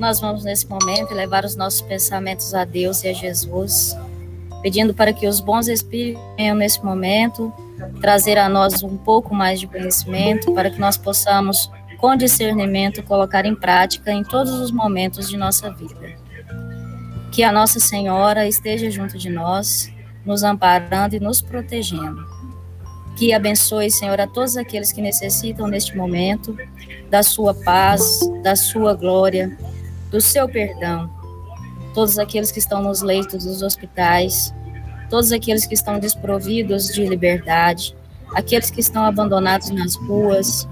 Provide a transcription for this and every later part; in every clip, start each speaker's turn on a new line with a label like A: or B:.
A: nós vamos nesse momento levar os nossos pensamentos a Deus e a Jesus, pedindo para que os bons espíritos venham nesse momento trazer a nós um pouco mais de conhecimento, para que nós possamos, com discernimento, colocar em prática em todos os momentos de nossa vida. Que a Nossa Senhora esteja junto de nós, nos amparando e nos protegendo. Que abençoe, Senhor, a todos aqueles que necessitam neste momento da sua paz, da sua glória, do seu perdão. Todos aqueles que estão nos leitos dos hospitais, todos aqueles que estão desprovidos de liberdade, aqueles que estão abandonados nas ruas,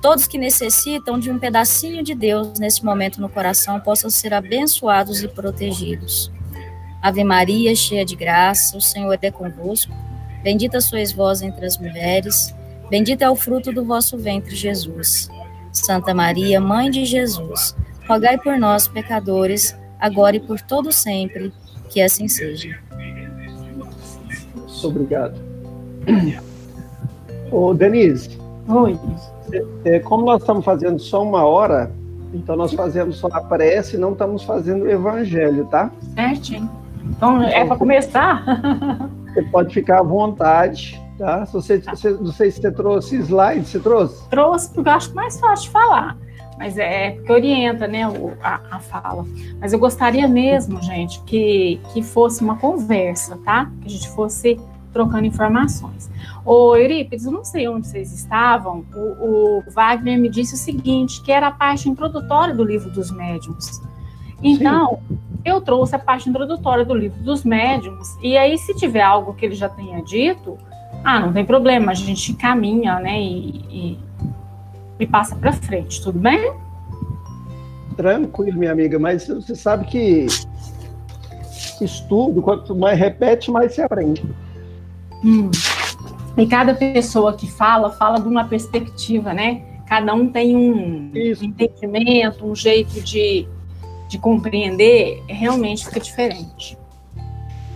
A: todos que necessitam de um pedacinho de Deus nesse momento no coração possam ser abençoados e protegidos. Ave Maria, cheia de graça, o Senhor é convosco. Bendita sois vós entre as mulheres, bendito é o fruto do vosso ventre, Jesus. Santa Maria, Mãe de Jesus, rogai por nós, pecadores, agora e por todo sempre, que assim seja.
B: Obrigado. Ô, Denise.
C: Oi.
B: É, como nós estamos fazendo só uma hora, então nós fazemos só a prece e não estamos fazendo o evangelho, tá?
C: Certinho. Então, é para começar?
B: Você pode ficar à vontade, tá? Se você, você, não sei se você trouxe slides, você trouxe?
C: Trouxe, porque eu acho mais fácil de falar. Mas é, é porque orienta, né, o, a, a, fala. Mas eu gostaria mesmo, gente, que, que fosse uma conversa, tá? Que a gente fosse trocando informações. Ô, Eurípides, eu não sei onde vocês estavam, o, o, Wagner me disse o seguinte, que era a parte introdutória do livro dos médiuns. Então, Sim. eu trouxe a parte introdutória do livro dos médiuns, e aí se tiver algo que ele já tenha dito, ah, não tem problema, a gente caminha, né, e, e, e passa para frente, tudo bem?
B: Tranquilo, minha amiga, mas você sabe que estudo, quanto mais repete, mais se aprende.
C: Hum. E cada pessoa que fala, fala de uma perspectiva, né? Cada um tem um Isso. entendimento, um jeito de, de compreender, realmente fica diferente.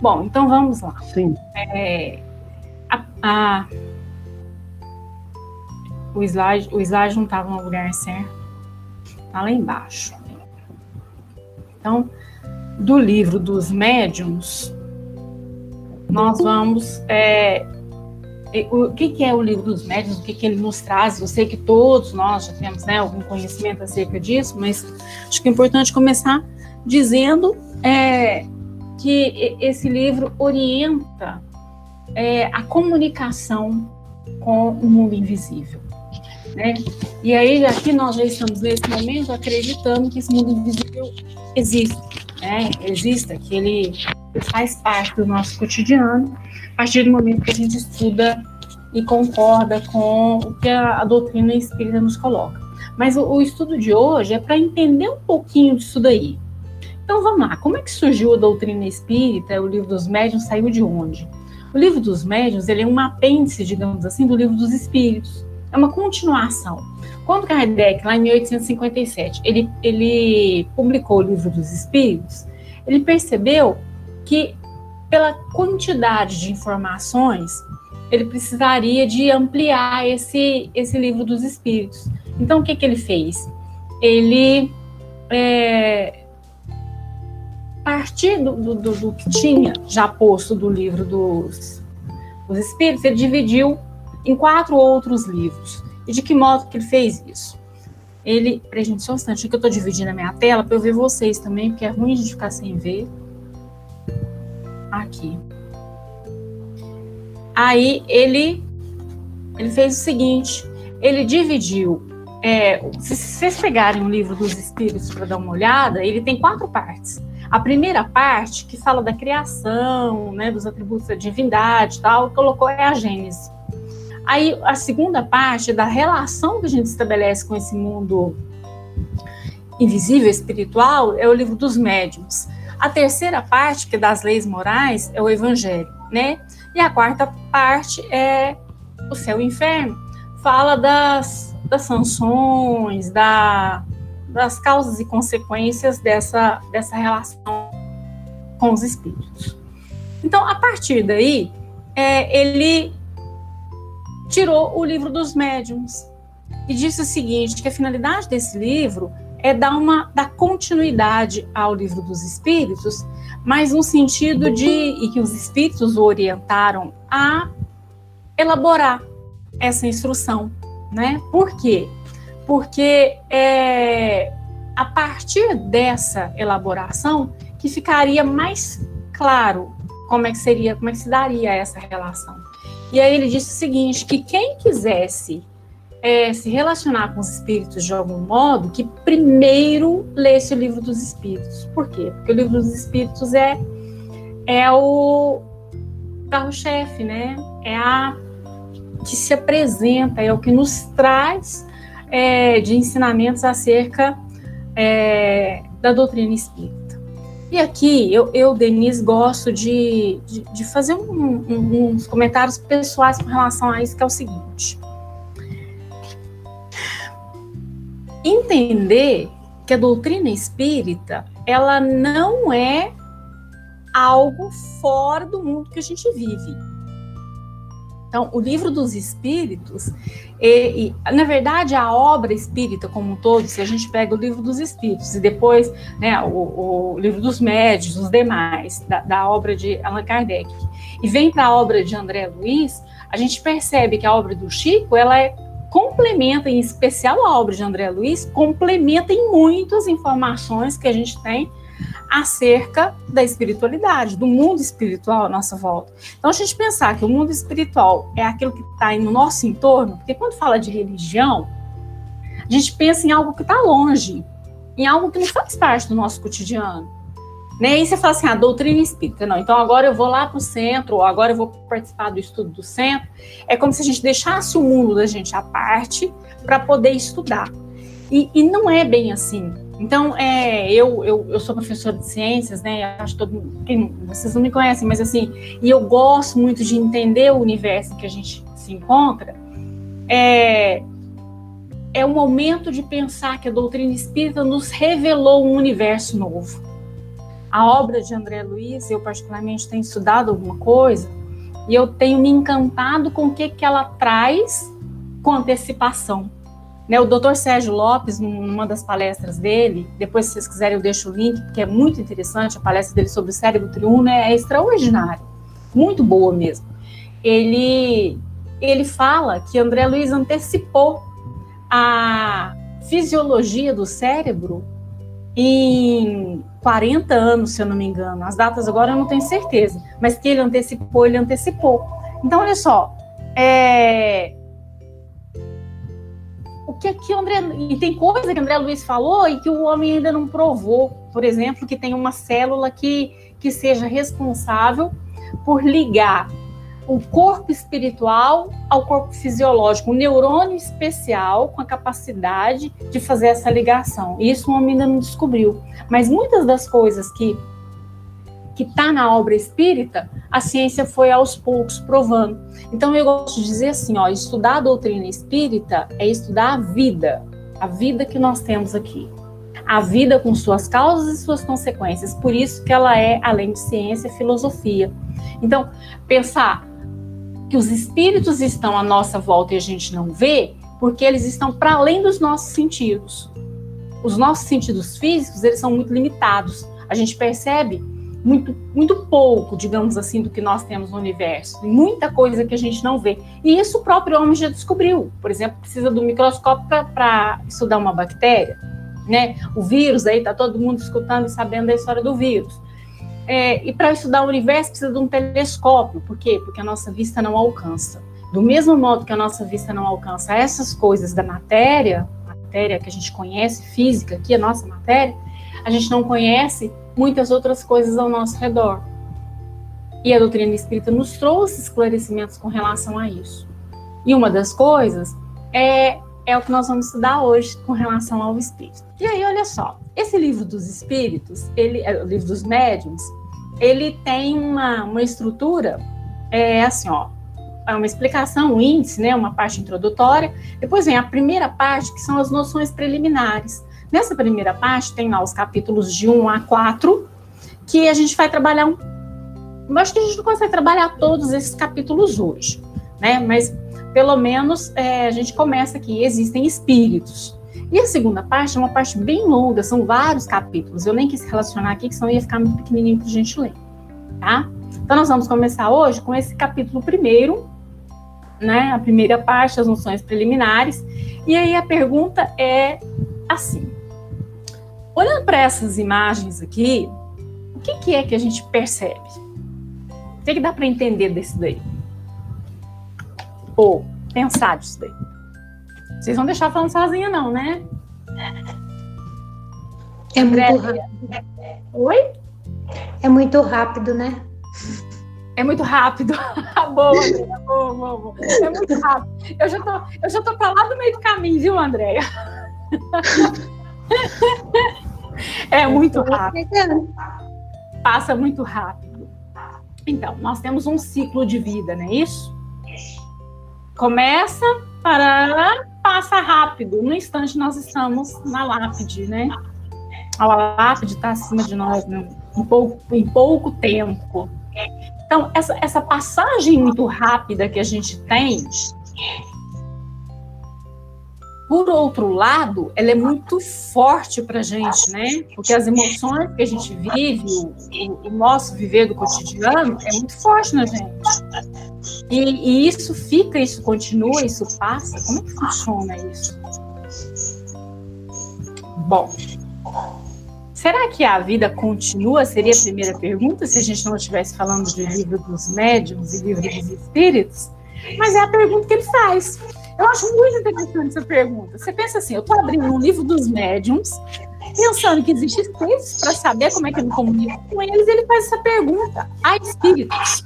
C: Bom, então vamos lá.
B: Sim.
C: É, a, a, o, slide, o slide não estava no lugar certo. Está lá embaixo. Então, do livro dos médiums, nós vamos. É, o que, que, é o livro dos médiuns? O que, que, ele nos traz? Eu sei que todos nós já temos né, algum conhecimento acerca disso, mas acho que é importante começar dizendo é, que esse livro orienta é, a comunicação com o mundo invisível. Né? E aí, aqui nós já estamos nesse momento acreditando que esse mundo invisível existe, né? exista, que ele faz parte do nosso cotidiano, a partir do momento que a gente estuda e concorda com o que a, a doutrina espírita nos coloca. Mas o, o estudo de hoje é para entender um pouquinho disso daí. Então vamos lá, como é que surgiu a doutrina espírita? O livro dos médiuns saiu de onde? O livro dos médiuns ele é um apêndice, digamos assim, do livro dos espíritos. É uma continuação. Quando Kardec, lá em 1857, ele, ele publicou o livro dos espíritos, ele percebeu que, pela quantidade de informações, ele precisaria de ampliar esse, esse livro dos espíritos. Então, o que, que ele fez? Ele, é, partir do, do, do, que tinha já posto do livro dos, dos espíritos, ele dividiu em quatro outros livros. E de que modo que ele fez isso? Ele, para gente, só um instante, que eu estou dividindo a minha tela para eu ver vocês também, porque é ruim a gente ficar sem ver aqui. Aí ele, ele fez o seguinte: ele dividiu. É, se vocês pegarem o livro dos Espíritos para dar uma olhada, ele tem quatro partes. A primeira parte, que fala da criação, né, dos atributos da divindade tal, colocou é a Gênese. Aí a segunda parte, da relação que a gente estabelece com esse mundo invisível, espiritual, é o livro dos médiuns. A terceira parte, que é das leis morais, é o evangelho, né? E a quarta parte é o céu e o inferno. Fala das, das sanções, da, das causas e consequências dessa, dessa relação com os espíritos. Então, a partir daí, é, ele tirou o livro dos médiums e disse o seguinte, que a finalidade desse livro é dar uma dar continuidade ao livro dos Espíritos, mas no sentido de e que os Espíritos o orientaram a elaborar essa instrução, né? Por quê? Porque é a partir dessa elaboração que ficaria mais claro como é que seria, como é que se daria essa relação. E aí ele disse o seguinte, que quem quisesse é, se relacionar com os espíritos de algum modo, que primeiro lesse o livro dos espíritos. Por quê? Porque o livro dos espíritos é, é o carro-chefe, né? É a que se apresenta, é o que nos traz é, de ensinamentos acerca é, da doutrina espírita. E aqui, eu, eu Denise, gosto de, de, de fazer um, um, uns comentários pessoais com relação a isso, que é o seguinte. Entender que a doutrina espírita, ela não é algo fora do mundo que a gente vive então, o livro dos Espíritos, e, e, na verdade, a obra espírita como um todo, se a gente pega o livro dos Espíritos e depois né, o, o livro dos Médios, os demais, da, da obra de Allan Kardec, e vem para a obra de André Luiz, a gente percebe que a obra do Chico, ela é complementa, em especial a obra de André Luiz, complementa em muitas informações que a gente tem acerca da espiritualidade, do mundo espiritual à nossa volta. Então, a gente pensar que o mundo espiritual é aquilo que está no nosso entorno, porque quando fala de religião, a gente pensa em algo que está longe, em algo que não faz parte do nosso cotidiano. Né? Aí você fala assim, a ah, doutrina espírita. Não, então agora eu vou lá para o centro, ou agora eu vou participar do estudo do centro. É como se a gente deixasse o mundo da gente à parte para poder estudar. E, e não é bem assim. Então, é, eu, eu, eu sou professora de ciências, né? Acho que todo quem, vocês não me conhecem, mas assim, e eu gosto muito de entender o universo que a gente se encontra. É, é o momento de pensar que a doutrina espírita nos revelou um universo novo. A obra de André Luiz, eu particularmente tenho estudado alguma coisa, e eu tenho me encantado com o que, que ela traz com antecipação. Né, o Dr. Sérgio Lopes, numa das palestras dele, depois se vocês quiserem eu deixo o link, porque é muito interessante, a palestra dele sobre o cérebro triuno é, é extraordinária, muito boa mesmo. Ele, ele fala que André Luiz antecipou a fisiologia do cérebro em 40 anos, se eu não me engano. As datas agora eu não tenho certeza, mas que ele antecipou, ele antecipou. Então, olha só, é, que aqui o André. E tem coisa que o André Luiz falou e que o homem ainda não provou. Por exemplo, que tem uma célula que, que seja responsável por ligar o corpo espiritual ao corpo fisiológico, um neurônio especial com a capacidade de fazer essa ligação. Isso o homem ainda não descobriu. Mas muitas das coisas que que está na obra espírita, a ciência foi aos poucos provando. Então eu gosto de dizer assim, ó, estudar a doutrina espírita é estudar a vida, a vida que nós temos aqui. A vida com suas causas e suas consequências. Por isso que ela é, além de ciência, filosofia. Então, pensar que os espíritos estão à nossa volta e a gente não vê, porque eles estão para além dos nossos sentidos. Os nossos sentidos físicos, eles são muito limitados. A gente percebe muito, muito pouco, digamos assim, do que nós temos no universo. Tem muita coisa que a gente não vê. E isso o próprio homem já descobriu. Por exemplo, precisa do microscópio para estudar uma bactéria. Né? O vírus, aí está todo mundo escutando e sabendo da história do vírus. É, e para estudar o universo precisa de um telescópio. Por quê? Porque a nossa vista não alcança. Do mesmo modo que a nossa vista não alcança essas coisas da matéria, matéria que a gente conhece, física, é a nossa matéria, a gente não conhece muitas outras coisas ao nosso redor. E a doutrina espírita nos trouxe esclarecimentos com relação a isso. E uma das coisas é, é o que nós vamos estudar hoje com relação ao espírito. E aí, olha só, esse livro dos espíritos, ele, é, o livro dos médiums, ele tem uma, uma estrutura, é assim, ó, é uma explicação, um índice, né, uma parte introdutória. Depois vem a primeira parte, que são as noções preliminares. Nessa primeira parte, tem lá os capítulos de 1 a 4, que a gente vai trabalhar um. Eu acho que a gente não consegue trabalhar todos esses capítulos hoje, né? Mas pelo menos é, a gente começa aqui. Existem espíritos. E a segunda parte é uma parte bem longa, são vários capítulos. Eu nem quis relacionar aqui, que senão ia ficar muito pequenininho para a gente ler, tá? Então, nós vamos começar hoje com esse capítulo primeiro, né? A primeira parte, as noções preliminares. E aí a pergunta é assim: olhando para essas imagens aqui, o que, que, é que a gente percebe? O que, que dá para entender desse daí? Ou pensar disso daí? Vocês vão deixar falando sozinha, não, né?
D: É muito rápido.
C: Oi?
D: É muito rápido, né?
C: É muito rápido. boa, Andréia, boa, boa, boa. É muito rápido. Eu já tô, eu já tô para lá do meio do caminho, viu, Andréia? é muito rápido. Passa muito rápido. Então, nós temos um ciclo de vida, não é isso? Começa, para passa rápido. No instante nós estamos na lápide, né? A lápide está acima de nós, né? em, pouco, em pouco tempo. Então, essa, essa passagem muito rápida que a gente tem, por outro lado, ela é muito forte para a gente, né? Porque as emoções que a gente vive, o, o, nosso viver do cotidiano, é muito forte na gente. E, e isso fica, isso continua, isso passa. Como é que funciona isso? Bom, Será que a vida continua? Seria a primeira pergunta, se a gente não estivesse falando de livro dos médiums e livro dos espíritos. Mas é a pergunta que ele faz. Eu acho muito interessante essa pergunta. Você pensa assim: eu estou abrindo um livro dos médiums, pensando que existem espíritos para saber como é que eu me comunico com eles, ele faz essa pergunta: há espíritos?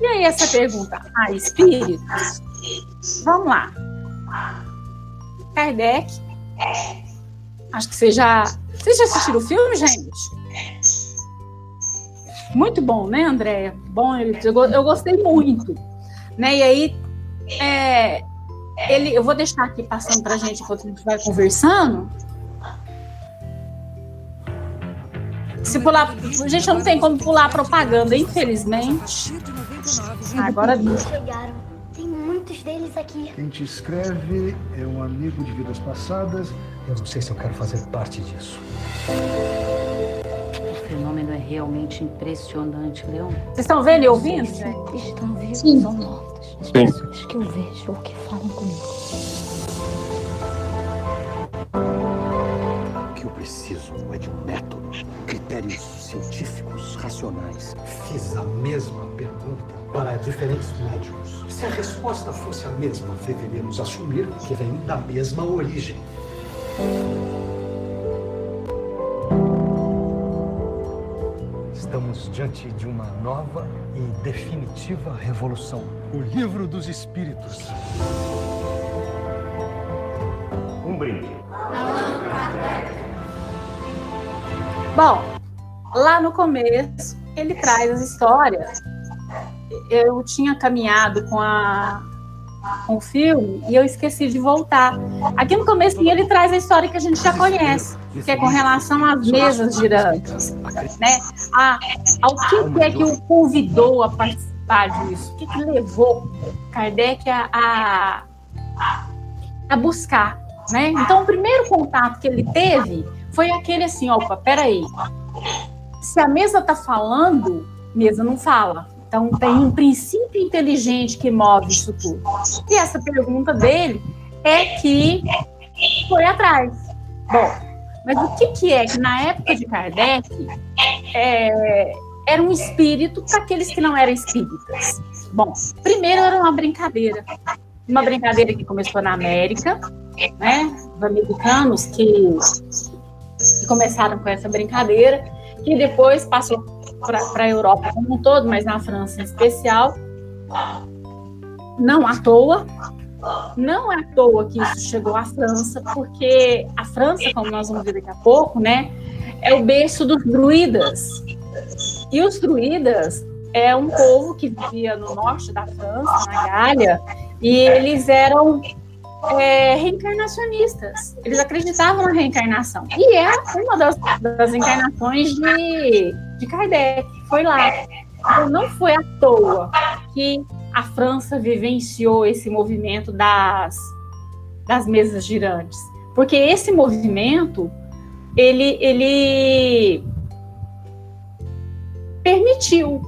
C: E aí, essa pergunta: há espíritos? Vamos lá. Kardec. Acho que você já vocês já assistiram o filme, gente? Muito bom, né, Andréia? Bom, eu, gostei muito. Né? E aí, é, ele, eu vou deixar aqui passando para a gente enquanto a gente vai conversando. Se pular, a gente não tem como pular propaganda, infelizmente. Agora chegaram.
E: Tem muitos deles aqui.
F: Quem te escreve é um amigo de vidas passadas
G: eu não sei se eu quero fazer parte disso.
H: É realmente impressionante, Leon.
C: Vocês estão vendo e ouvindo?
E: Estão vivos, Sim. são mortos. As pessoas que eu vejo ou que falam comigo.
G: O que eu preciso é de um método, critérios científicos, racionais.
I: Fiz a mesma pergunta para diferentes médicos. Se a resposta fosse a mesma, deveríamos assumir que vem da mesma origem.
G: Estamos diante de uma nova e definitiva revolução.
I: O livro dos espíritos.
G: Um brinde.
C: Bom, lá no começo, ele traz as histórias. Eu tinha caminhado com a o filme e eu esqueci de voltar. Aqui no começo ele traz a história que a gente já conhece, que é com relação às mesas girantes, né? A, ao que, é que o convidou a participar disso, o que, que levou Kardec a, a, a buscar, né? Então o primeiro contato que ele teve foi aquele assim, opa, peraí, se a mesa está falando, mesa não fala. Então, tem um princípio inteligente que move isso tudo. E essa pergunta dele é que foi atrás. Bom, mas o que, que é que na época de Kardec é, era um espírito para aqueles que não eram espíritas? Bom, primeiro era uma brincadeira. Uma brincadeira que começou na América, né? Os americanos que, que começaram com essa brincadeira, que depois passou para a Europa como um todo, mas na França em especial. Não à toa, não é à toa que isso chegou à França, porque a França, como nós vamos ver daqui a pouco, né, é o berço dos druidas. E os druidas é um povo que vivia no norte da França, na Gália, e eles eram é, reencarnacionistas. Eles acreditavam na reencarnação. E é uma das, das encarnações de, de Kardec. Foi lá. Então, não foi à toa que a França vivenciou esse movimento das, das mesas girantes. Porque esse movimento, ele, ele permitiu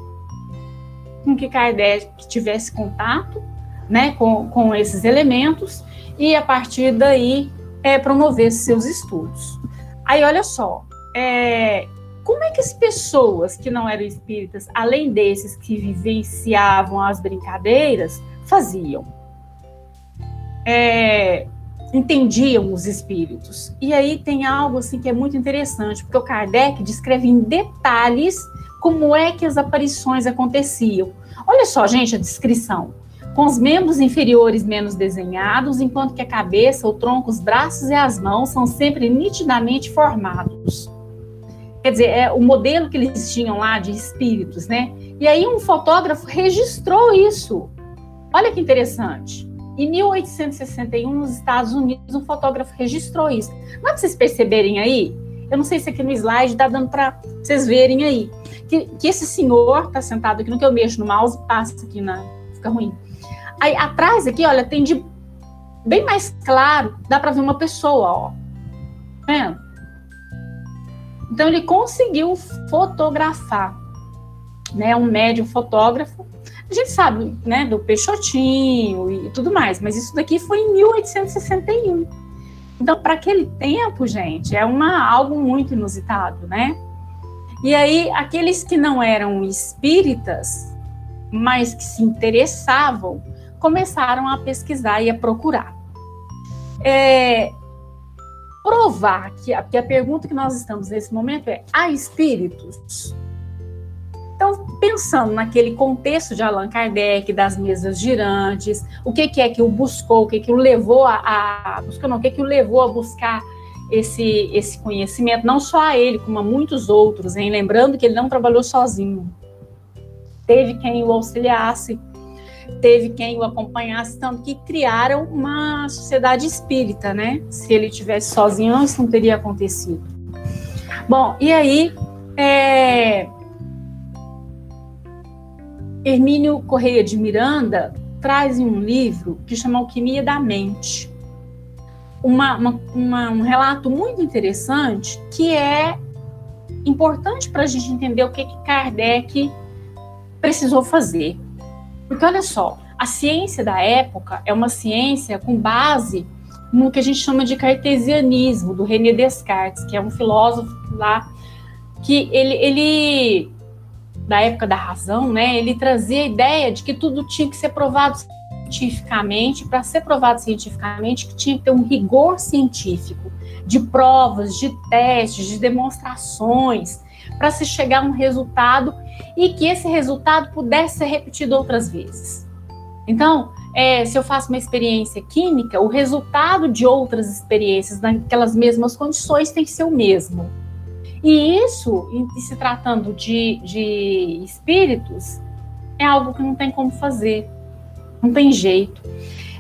C: com que Kardec tivesse contato né, com, com esses elementos e, a partir daí, é, promovesse seus estudos. Aí, olha só, é, como é que as pessoas que não eram espíritas, além desses que vivenciavam as brincadeiras, faziam? É, entendiam os espíritos. E aí tem algo assim que é muito interessante, porque o Kardec descreve em detalhes como é que as aparições aconteciam. Olha só, gente, a descrição. Com os membros inferiores menos desenhados, enquanto que a cabeça, o tronco, os braços e as mãos são sempre nitidamente formados. Quer dizer, é o modelo que eles tinham lá de espíritos, né? E aí um fotógrafo registrou isso. Olha que interessante. Em 1861, nos Estados Unidos, um fotógrafo registrou isso. Não é para vocês perceberem aí? Eu não sei se aqui no slide está dando para vocês verem aí. Que, que esse senhor está sentado aqui, no que eu mexo no mouse, passa aqui na. fica ruim. Aí atrás aqui, olha, tem de bem mais claro, dá para ver uma pessoa, ó. Tá vendo? Então ele conseguiu fotografar, né? Um médium fotógrafo a gente sabe, né, do Peixotinho e tudo mais, mas isso daqui foi em 1861. Então, para aquele tempo, gente, é uma algo muito inusitado, né? E aí, aqueles que não eram espíritas, mas que se interessavam, começaram a pesquisar e a procurar. É, provar que a, que a pergunta que nós estamos nesse momento é: há espíritos? Então, pensando naquele contexto de Allan Kardec, das mesas girantes, o que, que é que o buscou, o que, que o levou a, a buscou, não, o que, que o levou a buscar esse, esse conhecimento, não só a ele, como a muitos outros, hein? lembrando que ele não trabalhou sozinho. Teve quem o auxiliasse, teve quem o acompanhasse, tanto que criaram uma sociedade espírita, né? Se ele tivesse sozinho, isso não teria acontecido. Bom, e aí, é, Hermínio Correia de Miranda traz em um livro que chama Alquimia da Mente. Uma, uma, uma, um relato muito interessante que é importante para a gente entender o que, que Kardec precisou fazer. Porque olha só, a ciência da época é uma ciência com base no que a gente chama de cartesianismo, do René Descartes, que é um filósofo lá que ele, ele da época da razão, né, ele trazia a ideia de que tudo tinha que ser provado cientificamente, para ser provado cientificamente, que tinha que ter um rigor científico, de provas, de testes, de demonstrações, para se chegar a um resultado e que esse resultado pudesse ser repetido outras vezes. Então, é, se eu faço uma experiência química, o resultado de outras experiências naquelas mesmas condições tem que ser o mesmo. E isso, em se tratando de, de espíritos, é algo que não tem como fazer, não tem jeito.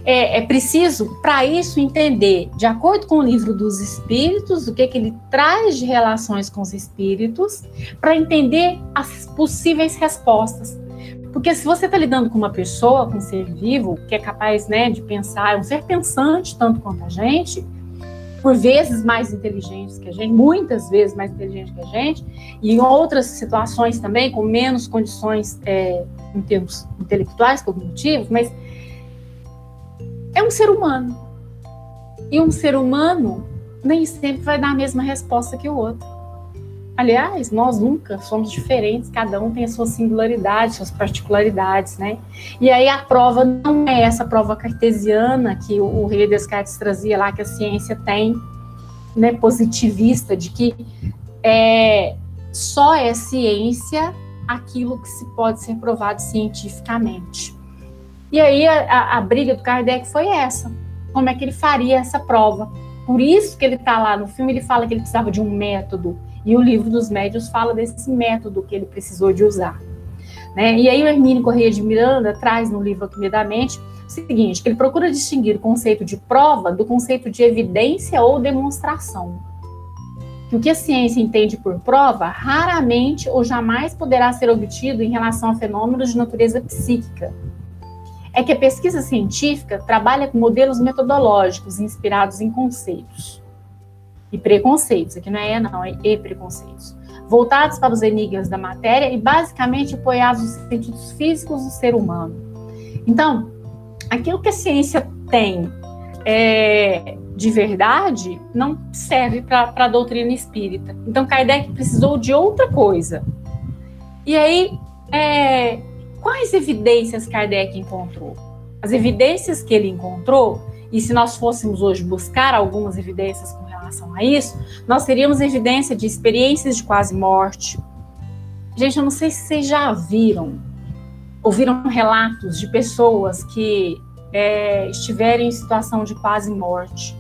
C: É, é preciso, para isso, entender, de acordo com o livro dos espíritos, o que, que ele traz de relações com os espíritos, para entender as possíveis respostas. Porque se você está lidando com uma pessoa, com um ser vivo, que é capaz né, de pensar, é um ser pensante tanto quanto a gente, por vezes mais inteligentes que a gente, muitas vezes mais inteligentes que a gente, e em outras situações também, com menos condições é, em termos intelectuais, cognitivos, mas é um ser humano. E um ser humano nem sempre vai dar a mesma resposta que o outro. Aliás, nós nunca somos diferentes, cada um tem a sua singularidade, suas particularidades, né? E aí a prova não é essa prova cartesiana que o, Rei Descartes trazia lá, que a ciência tem, né, positivista, de que é, só é ciência aquilo que se pode ser provado cientificamente. E aí a, a, a briga do Kardec foi essa, como é que ele faria essa prova? Por isso que ele está lá no filme, ele fala que ele precisava de um método, e o livro dos médios fala desse método que ele precisou de usar. Né? E aí o Hermínio Correia de Miranda traz no livro Alquimia da Mente o seguinte, que ele procura distinguir o conceito de prova do conceito de evidência ou demonstração. Que o que a ciência entende por prova raramente ou jamais poderá ser obtido em relação a fenômenos de natureza psíquica. É que a pesquisa científica trabalha com modelos metodológicos inspirados em conceitos e preconceitos, aqui não é não, é E preconceitos, voltados para os enigmas da matéria e basicamente apoiados nos sentidos físicos do ser humano. Então, aquilo que a ciência tem é, de verdade não serve para a doutrina espírita. Então, Kardec precisou de outra coisa. E aí, é, quais evidências Kardec encontrou? As evidências que ele encontrou, e se nós fôssemos hoje buscar algumas evidências com relação a isso, nós teríamos evidência de experiências de quase morte. Gente, eu não sei se vocês já viram, ouviram relatos de pessoas que é, estiverem em situação de quase morte.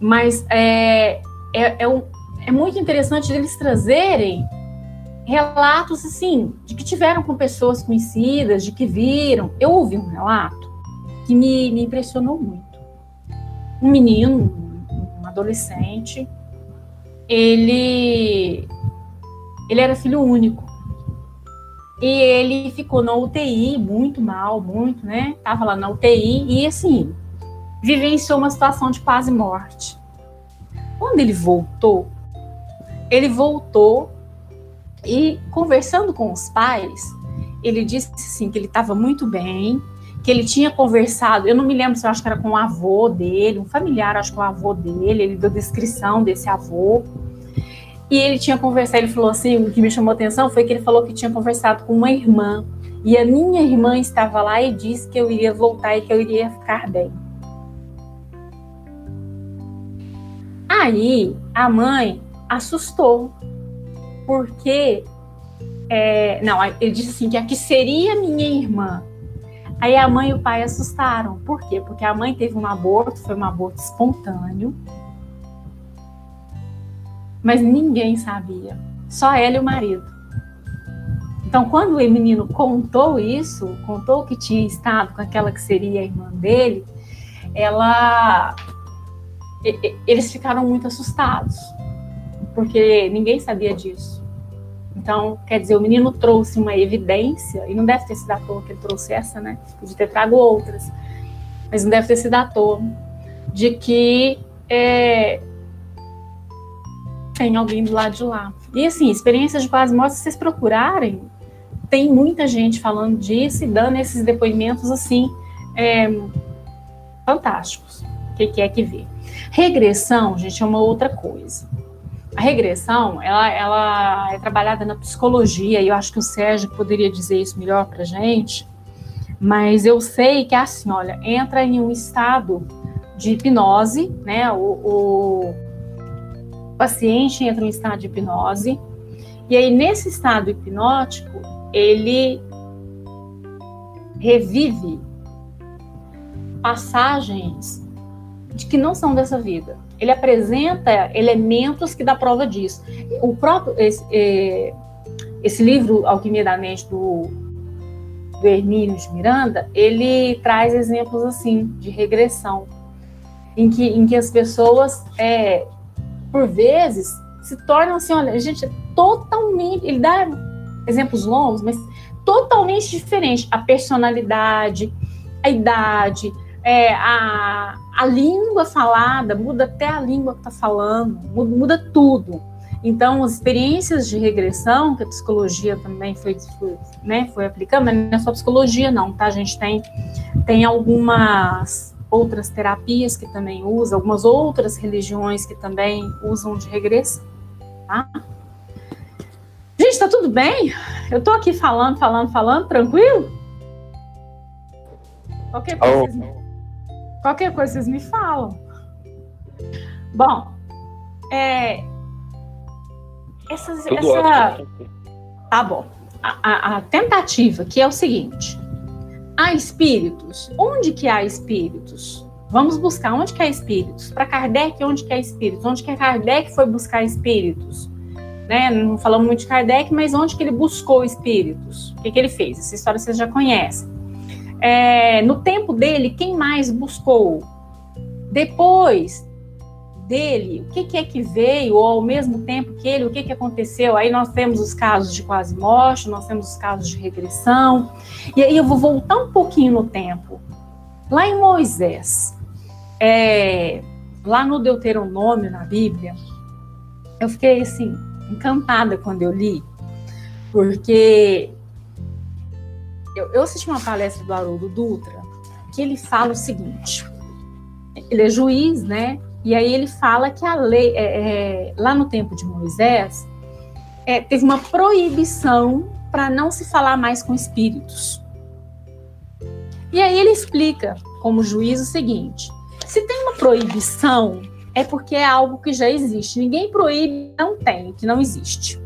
C: Mas é, é, é, um, é muito interessante eles trazerem relatos assim, de que tiveram com pessoas conhecidas, de que viram. Eu ouvi um relato que me, me impressionou muito. Um menino, um adolescente, ele, ele era filho único. E ele ficou na UTI, muito mal, muito, né? Tava lá na UTI e assim, vivenciou uma situação de quase morte. Quando ele voltou, ele voltou e conversando com os pais, ele disse assim que ele estava muito bem, que ele tinha conversado, eu não me lembro se eu acho que era com o avô dele, um familiar, acho que o avô dele, ele deu descrição desse avô. E ele tinha conversado, ele falou assim, o que me chamou a atenção foi que ele falou que tinha conversado com uma irmã, e a minha irmã estava lá e disse que eu iria voltar e que eu iria ficar bem. Aí a mãe assustou, porque. É, não, ele disse assim: que a que seria minha irmã. Aí a mãe e o pai assustaram. Por quê? Porque a mãe teve um aborto, foi um aborto espontâneo. Mas ninguém sabia. Só ela e o marido. Então, quando o menino contou isso, contou que tinha estado com aquela que seria a irmã dele, ela eles ficaram muito assustados, porque ninguém sabia disso. Então, quer dizer, o menino trouxe uma evidência, e não deve ter sido à toa que ele trouxe essa, né? Podia ter trago outras, mas não deve ter sido à toa, de que é, tem alguém do lado de lá. E assim, experiências de quase morte, se vocês procurarem, tem muita gente falando disso e dando esses depoimentos assim, é, fantásticos. O que, que é que vê? Regressão, gente, é uma outra coisa. A regressão, ela, ela é trabalhada na psicologia, e eu acho que o Sérgio poderia dizer isso melhor para gente, mas eu sei que é assim, olha, entra em um estado de hipnose, né, o, o paciente entra em um estado de hipnose, e aí nesse estado hipnótico, ele revive passagens de que não são dessa vida. Ele apresenta elementos que dá prova disso. O próprio esse, é, esse livro Alquimia da Mente do, do Hermínio de Miranda, ele traz exemplos assim de regressão, em que, em que as pessoas, é, por vezes, se tornam assim, olha, gente é totalmente, ele dá exemplos longos, mas totalmente diferente. A personalidade, a idade, é, a, a língua falada, muda até a língua que está falando, muda, tudo. Então, as experiências de regressão, que a psicologia também foi, foi, né, foi aplicando, mas não é só psicologia, não, tá? A gente tem, tem algumas outras terapias que também usam, algumas outras religiões que também usam de regressão, tá? Gente, tá tudo bem? Eu tô aqui falando, falando, falando, tranquilo? Qualquer coisa. Oh. Qualquer coisa vocês me falam. Bom, é, essas, essa. Tá bom. A, a, a, tentativa que é o seguinte: há espíritos. Onde que há espíritos? Vamos buscar onde que há espíritos. Para Kardec, onde que há espíritos? Onde que Kardec foi buscar espíritos? Né? Não falamos muito de Kardec, mas onde que ele buscou espíritos? O que, que ele fez? Essa história vocês já conhecem. É, no tempo dele, quem mais buscou? Depois dele, o que, que, é que veio, ou ao mesmo tempo que ele, o que, que aconteceu. Aí nós temos os casos de quase morte, nós temos os casos de regressão. E aí eu vou voltar um pouquinho no tempo. Lá em Moisés, é, lá no Deuteronômio, na Bíblia, eu fiquei assim, encantada quando eu li, porque eu, eu assisti uma palestra do Haroldo Dutra, que ele fala o seguinte: ele é juiz, né? E aí ele fala que a lei, é, é, lá no tempo de Moisés, é, teve uma proibição para não se falar mais com espíritos. E aí ele explica, como juiz, o seguinte: se tem uma proibição, é porque é algo que já existe. Ninguém proíbe, não tem, que não existe.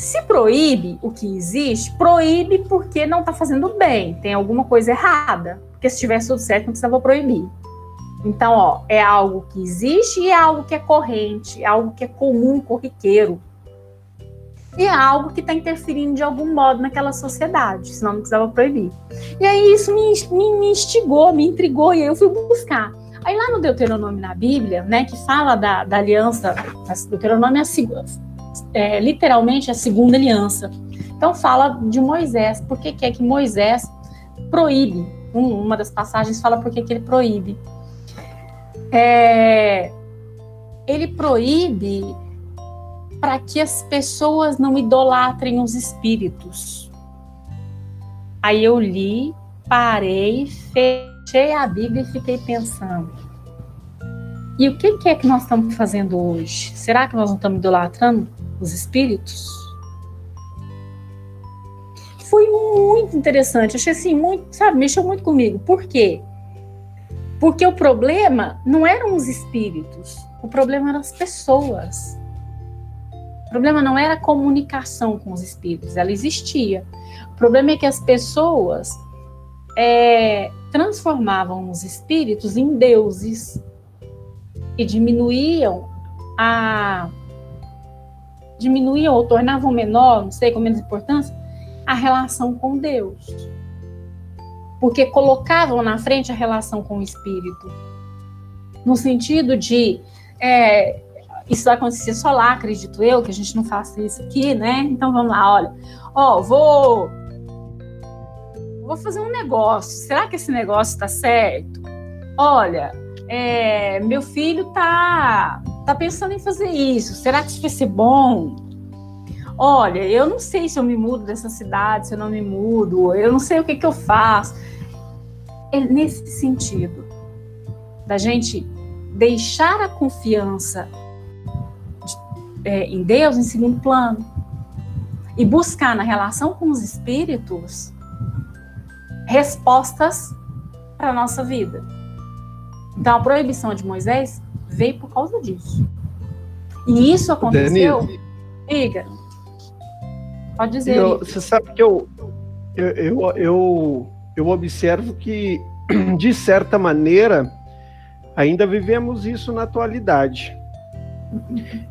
C: Se proíbe o que existe, proíbe porque não está fazendo bem, tem alguma coisa errada. Porque se tivesse tudo certo, não precisava proibir. Então, ó, é algo que existe e é algo que é corrente, é algo que é comum, corriqueiro. E é algo que está interferindo de algum modo naquela sociedade, senão não precisava proibir. E aí isso me, me, instigou, me intrigou, e aí eu fui buscar. Aí lá no Deuteronômio na Bíblia, né, que fala da, da aliança, Deuteronômio é a segunda é, literalmente a segunda aliança. Então fala de Moisés, por que, que é que Moisés proíbe? Um, uma das passagens fala por que, que ele proíbe. É, ele proíbe para que as pessoas não idolatrem os espíritos. Aí eu li, parei, fechei a Bíblia e fiquei pensando. E o que, que é que nós estamos fazendo hoje? Será que nós não estamos idolatrando os espíritos. Foi muito interessante, achei assim, muito, sabe, mexeu muito comigo. Por quê? Porque o problema não eram os espíritos, o problema eram as pessoas. O problema não era a comunicação com os espíritos, ela existia. O problema é que as pessoas é, transformavam os espíritos em deuses e diminuíam a diminuíam ou tornavam menor, não sei, com menos importância, a relação com Deus. Porque colocavam na frente a relação com o Espírito. No sentido de. É, isso vai acontecer só lá, acredito eu, que a gente não faça isso aqui, né? Então vamos lá, olha. Ó, vou. Vou fazer um negócio. Será que esse negócio está certo? Olha, é, meu filho tá tá pensando em fazer isso. Será que isso vai ser bom? Olha, eu não sei se eu me mudo dessa cidade, se eu não me mudo, eu não sei o que, que eu faço. É nesse sentido, da gente deixar a confiança é, em Deus em segundo plano e buscar na relação com os espíritos respostas para a nossa vida. Então, a proibição de Moisés veio por causa disso. E isso aconteceu. Diga. Pode dizer.
B: Eu, você sabe que eu, eu, eu, eu, eu observo que, de certa maneira, ainda vivemos isso na atualidade.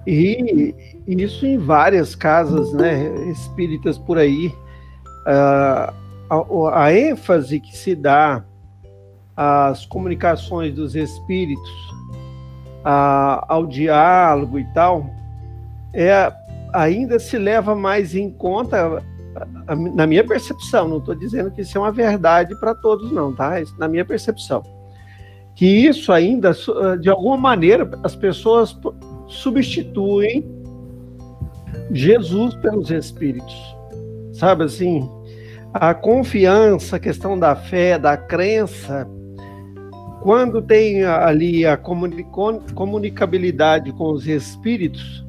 B: E isso em várias casas né, espíritas por aí. Uh, a, a ênfase que se dá às comunicações dos espíritos a, ao diálogo e tal, é, ainda se leva mais em conta, na minha percepção, não estou dizendo que isso é uma verdade para todos, não, tá? Na minha percepção. Que isso ainda, de alguma maneira, as pessoas substituem Jesus pelos Espíritos. Sabe assim? A confiança, a questão da fé, da crença, quando tem ali a comunicabilidade com os espíritos,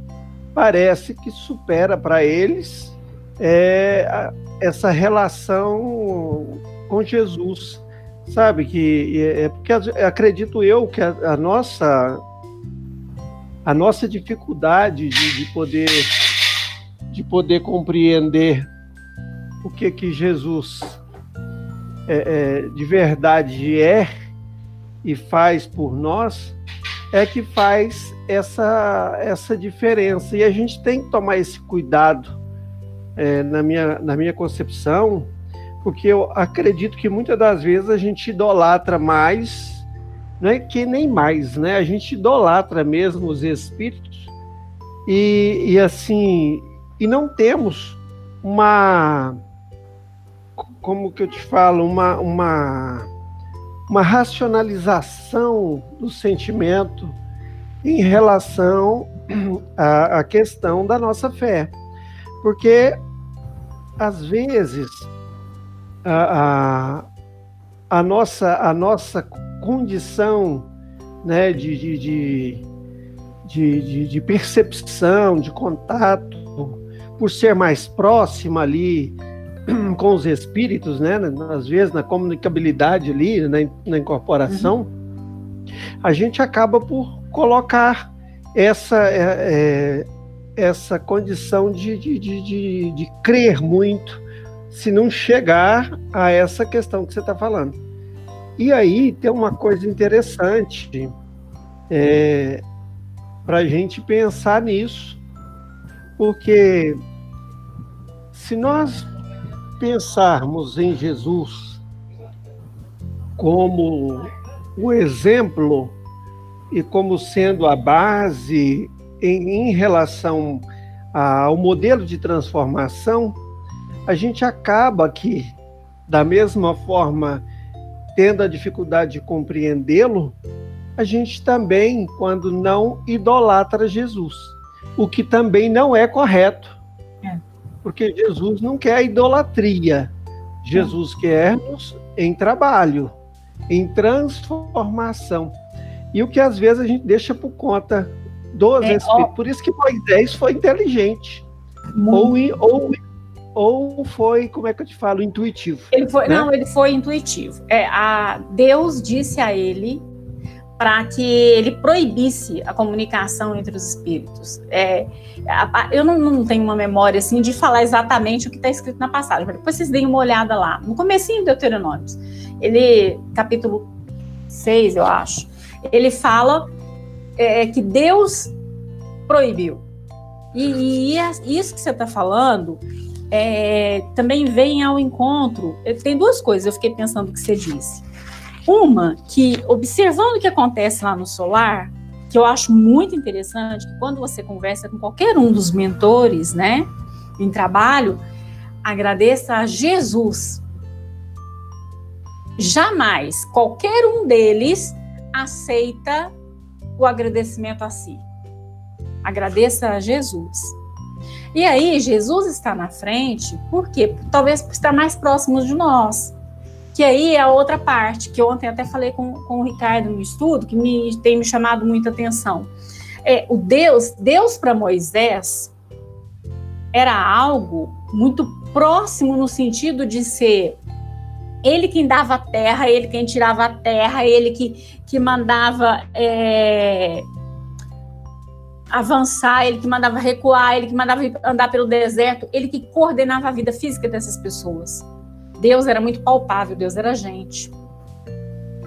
B: parece que supera para eles é, essa relação com Jesus. Sabe que é, é porque acredito eu que a, a nossa a nossa dificuldade de, de, poder de poder compreender o que que Jesus é, é, de verdade é e faz por nós é que faz essa, essa diferença. E a gente tem que tomar esse cuidado, é, na, minha, na minha concepção, porque eu acredito que muitas das vezes a gente idolatra mais não é que nem mais, né? A gente idolatra mesmo os espíritos e, e assim, e não temos uma, como que eu te falo, uma, uma, uma racionalização do sentimento em relação à, à questão da nossa fé. Porque, às vezes, a, a, a nossa, a nossa condição né, de, de, de, de, de percepção, de contato, por ser mais próxima ali com os espíritos, né, às vezes na comunicabilidade ali, na, na incorporação, uhum. a gente acaba por colocar essa, é, é, essa condição de, de, de, de, de crer muito, se não chegar a essa questão que você está falando. E aí tem uma coisa interessante é, para a gente pensar nisso, porque se nós pensarmos em Jesus como o exemplo e como sendo a base em, em relação ao modelo de transformação, a gente acaba que, da mesma forma tendo a dificuldade de compreendê-lo, a gente também, quando não idolatra Jesus, o que também não é correto. Porque Jesus não quer idolatria. Jesus quer-nos em trabalho, em transformação. E o que às vezes a gente deixa por conta dos é, espíritos. Por isso que Moisés foi inteligente. Ou, ou ou foi, como é que eu te falo, intuitivo?
C: Ele foi, né? não, ele foi intuitivo. É, a Deus disse a ele para que ele proibisse a comunicação entre os espíritos. É, eu não, não, tenho uma memória assim de falar exatamente o que está escrito na passagem, mas depois vocês deem uma olhada lá. No comecinho do Deuteronômio, ele, capítulo 6, eu acho, ele fala é, que Deus proibiu. E, e isso que você está falando é, também vem ao encontro. Tem duas coisas, eu fiquei pensando que você disse. Uma, que observando o que acontece lá no solar, que eu acho muito interessante, que quando você conversa com qualquer um dos mentores, né, em trabalho, agradeça a Jesus. Jamais qualquer um deles aceita o agradecimento a si. Agradeça a Jesus. E aí, Jesus está na frente, por quê? Talvez por estar mais próximo de nós. Que aí é a outra parte, que ontem até falei com, com o Ricardo no estudo, que me, tem me chamado muita atenção. É, o Deus, Deus para Moisés era algo muito próximo no sentido de ser ele quem dava a terra, ele quem tirava a terra, ele que, que mandava é, avançar, ele que mandava recuar, ele que mandava andar pelo deserto, ele que coordenava a vida física dessas pessoas. Deus era muito palpável, Deus era gente.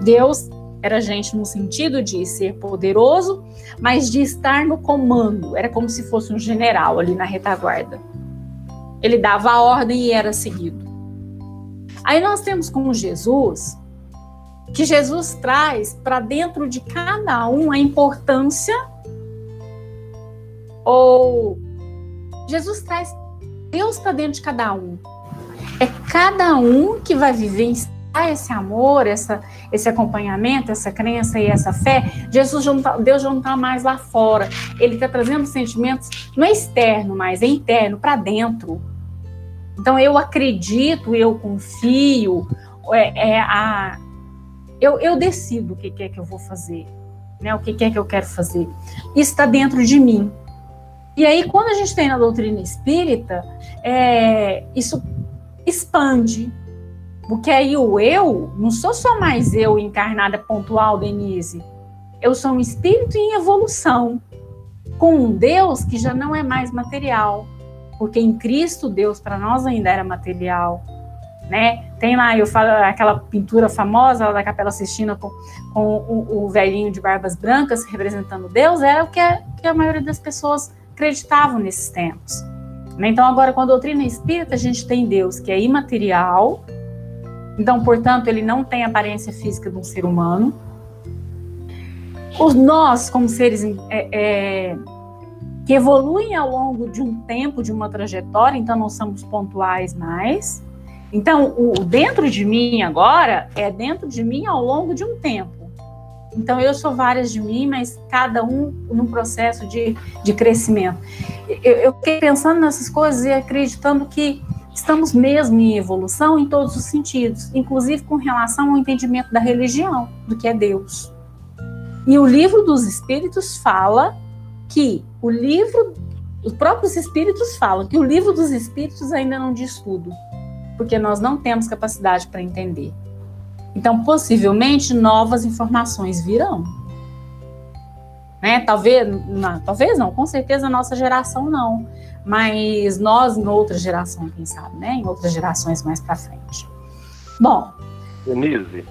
C: Deus era gente no sentido de ser poderoso, mas de estar no comando. Era como se fosse um general ali na retaguarda. Ele dava a ordem e era seguido. Aí nós temos com Jesus que Jesus traz para dentro de cada um a importância ou Jesus traz Deus para dentro de cada um. É cada um que vai vivenciar esse amor, essa, esse acompanhamento, essa crença e essa fé. Jesus já tá, Deus não está mais lá fora. Ele está trazendo sentimentos não é externo, mas é interno, para dentro. Então eu acredito, eu confio, é, é a, eu, eu decido o que, é que eu vou fazer, né? O que é que eu quero fazer. Isso está dentro de mim. E aí, quando a gente tem na doutrina espírita, é, isso expande. Porque aí o eu, não sou só mais eu encarnada pontual, Denise. Eu sou um espírito em evolução, com um Deus que já não é mais material. Porque em Cristo, Deus para nós ainda era material. Né? Tem lá, eu falo, aquela pintura famosa da Capela Sistina com, com o, o, velhinho de barbas brancas representando Deus, era o que a, que a maioria das pessoas acreditavam nesses tempos. Né? Então, agora, com a doutrina espírita, a gente tem Deus que é imaterial, então, portanto, ele não tem aparência física de um ser humano, os nós, como seres é, é, que evoluem ao longo de um tempo, de uma trajetória, então não somos pontuais mais. Então, o dentro de mim agora é dentro de mim ao longo de um tempo. Então, eu sou várias de mim, mas cada um num processo de, de crescimento. Eu, eu fiquei pensando nessas coisas e acreditando que estamos mesmo em evolução em todos os sentidos, inclusive com relação ao entendimento da religião, do que é Deus. E o livro dos Espíritos fala que o livro, os próprios Espíritos falam que o livro dos Espíritos ainda não diz tudo, porque nós não temos capacidade para entender. Então, possivelmente, novas informações virão. Né? Talvez, não, talvez não, com certeza a nossa geração não, mas nós em outra geração, quem sabe, né? Em outras gerações mais para frente. Bom.
J: Denise.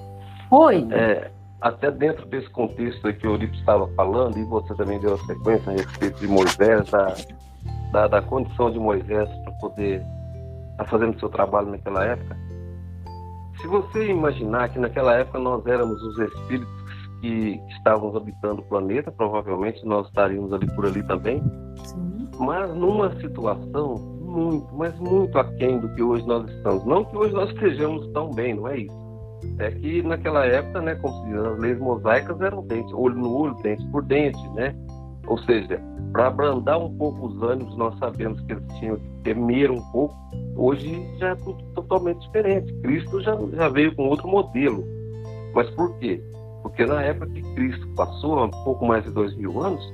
C: Oi.
J: É, até dentro desse contexto que o Euripides estava falando, e você também deu a sequência a respeito de Moisés, da, da, da condição de Moisés para poder estar tá fazendo seu trabalho naquela época. Se você imaginar que naquela época nós éramos os espíritos que estávamos habitando o planeta, provavelmente nós estaríamos ali por ali também, Sim. mas numa situação muito, mas muito aquém do que hoje nós estamos. Não que hoje nós estejamos tão bem, não é isso é que naquela época, né, como se diz, as leis mosaicas eram dente, olho no olho, dente por dente, né? Ou seja, para abrandar um pouco os ânimos, nós sabemos que eles tinham que temer um pouco. Hoje já é tudo totalmente diferente. Cristo já, já veio com outro modelo. Mas por quê? Porque na época que Cristo passou, há um pouco mais de dois mil anos,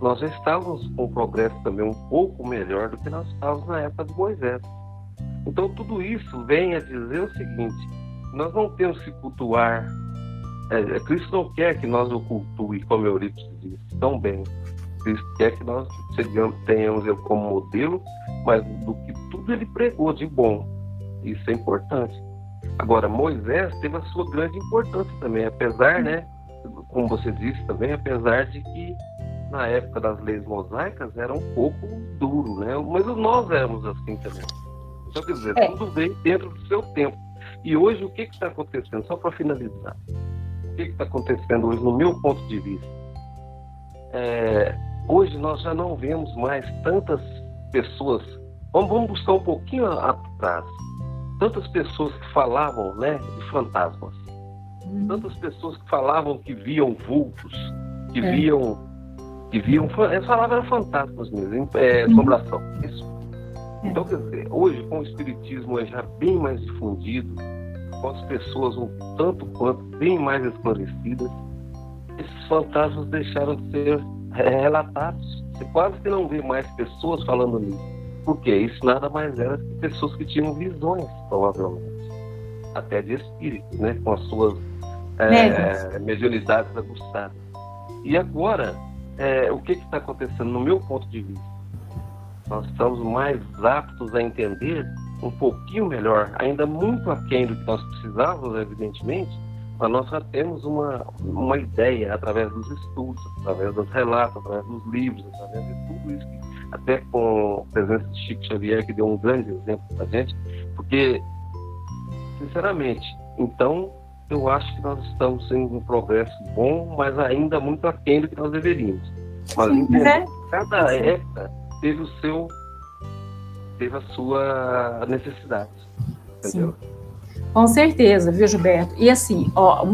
J: nós já estávamos com um progresso também um pouco melhor do que nós estávamos na época de Moisés. Então tudo isso vem a dizer o seguinte: nós não temos que cultuar. É, Cristo não quer que nós o cultue, como Eurípides disse, tão bem. Cristo quer que nós tenhamos ele como modelo, mas do que tudo ele pregou de bom. Isso é importante. Agora, Moisés teve a sua grande importância também, apesar, né, como você disse também, apesar de que na época das leis mosaicas era um pouco duro, né? Mas nós éramos assim também. Então, quer dizer, é. tudo veio dentro do seu tempo. E hoje o que está acontecendo? Só para finalizar, o que está acontecendo hoje, no meu ponto de vista? É, hoje nós já não vemos mais tantas pessoas. Vamos, vamos buscar um pouquinho atrás. Tantas pessoas que falavam né, de fantasmas. Hum. Tantas pessoas que falavam que viam vultos, que é. viam. Que viam. Eles falavam eram fantasmas mesmo, é, uhum. assombração. Isso é. Então, quer dizer, hoje, com o espiritismo é já bem mais difundido, com as pessoas um tanto quanto bem mais esclarecidas, esses fantasmas deixaram de ser relatados. Você quase que não vê mais pessoas falando nisso. Porque isso nada mais era que pessoas que tinham visões, provavelmente. Até de espíritos, né? Com as suas é, mediunidades aguçadas. E agora, é, o que está acontecendo, no meu ponto de vista? nós estamos mais aptos a entender um pouquinho melhor, ainda muito aquém do que nós precisávamos, evidentemente, nós já temos uma, uma ideia através dos estudos, através dos relatos, através dos livros, através de tudo isso, até com a presença de Chico Xavier, que deu um grande exemplo para a gente, porque, sinceramente, então, eu acho que nós estamos em um progresso bom, mas ainda muito aquém do que nós deveríamos. Mas, entender, é. cada época teve o seu teve a sua necessidade. Entendeu? Sim.
C: Com certeza, viu, Gilberto? E assim, ó,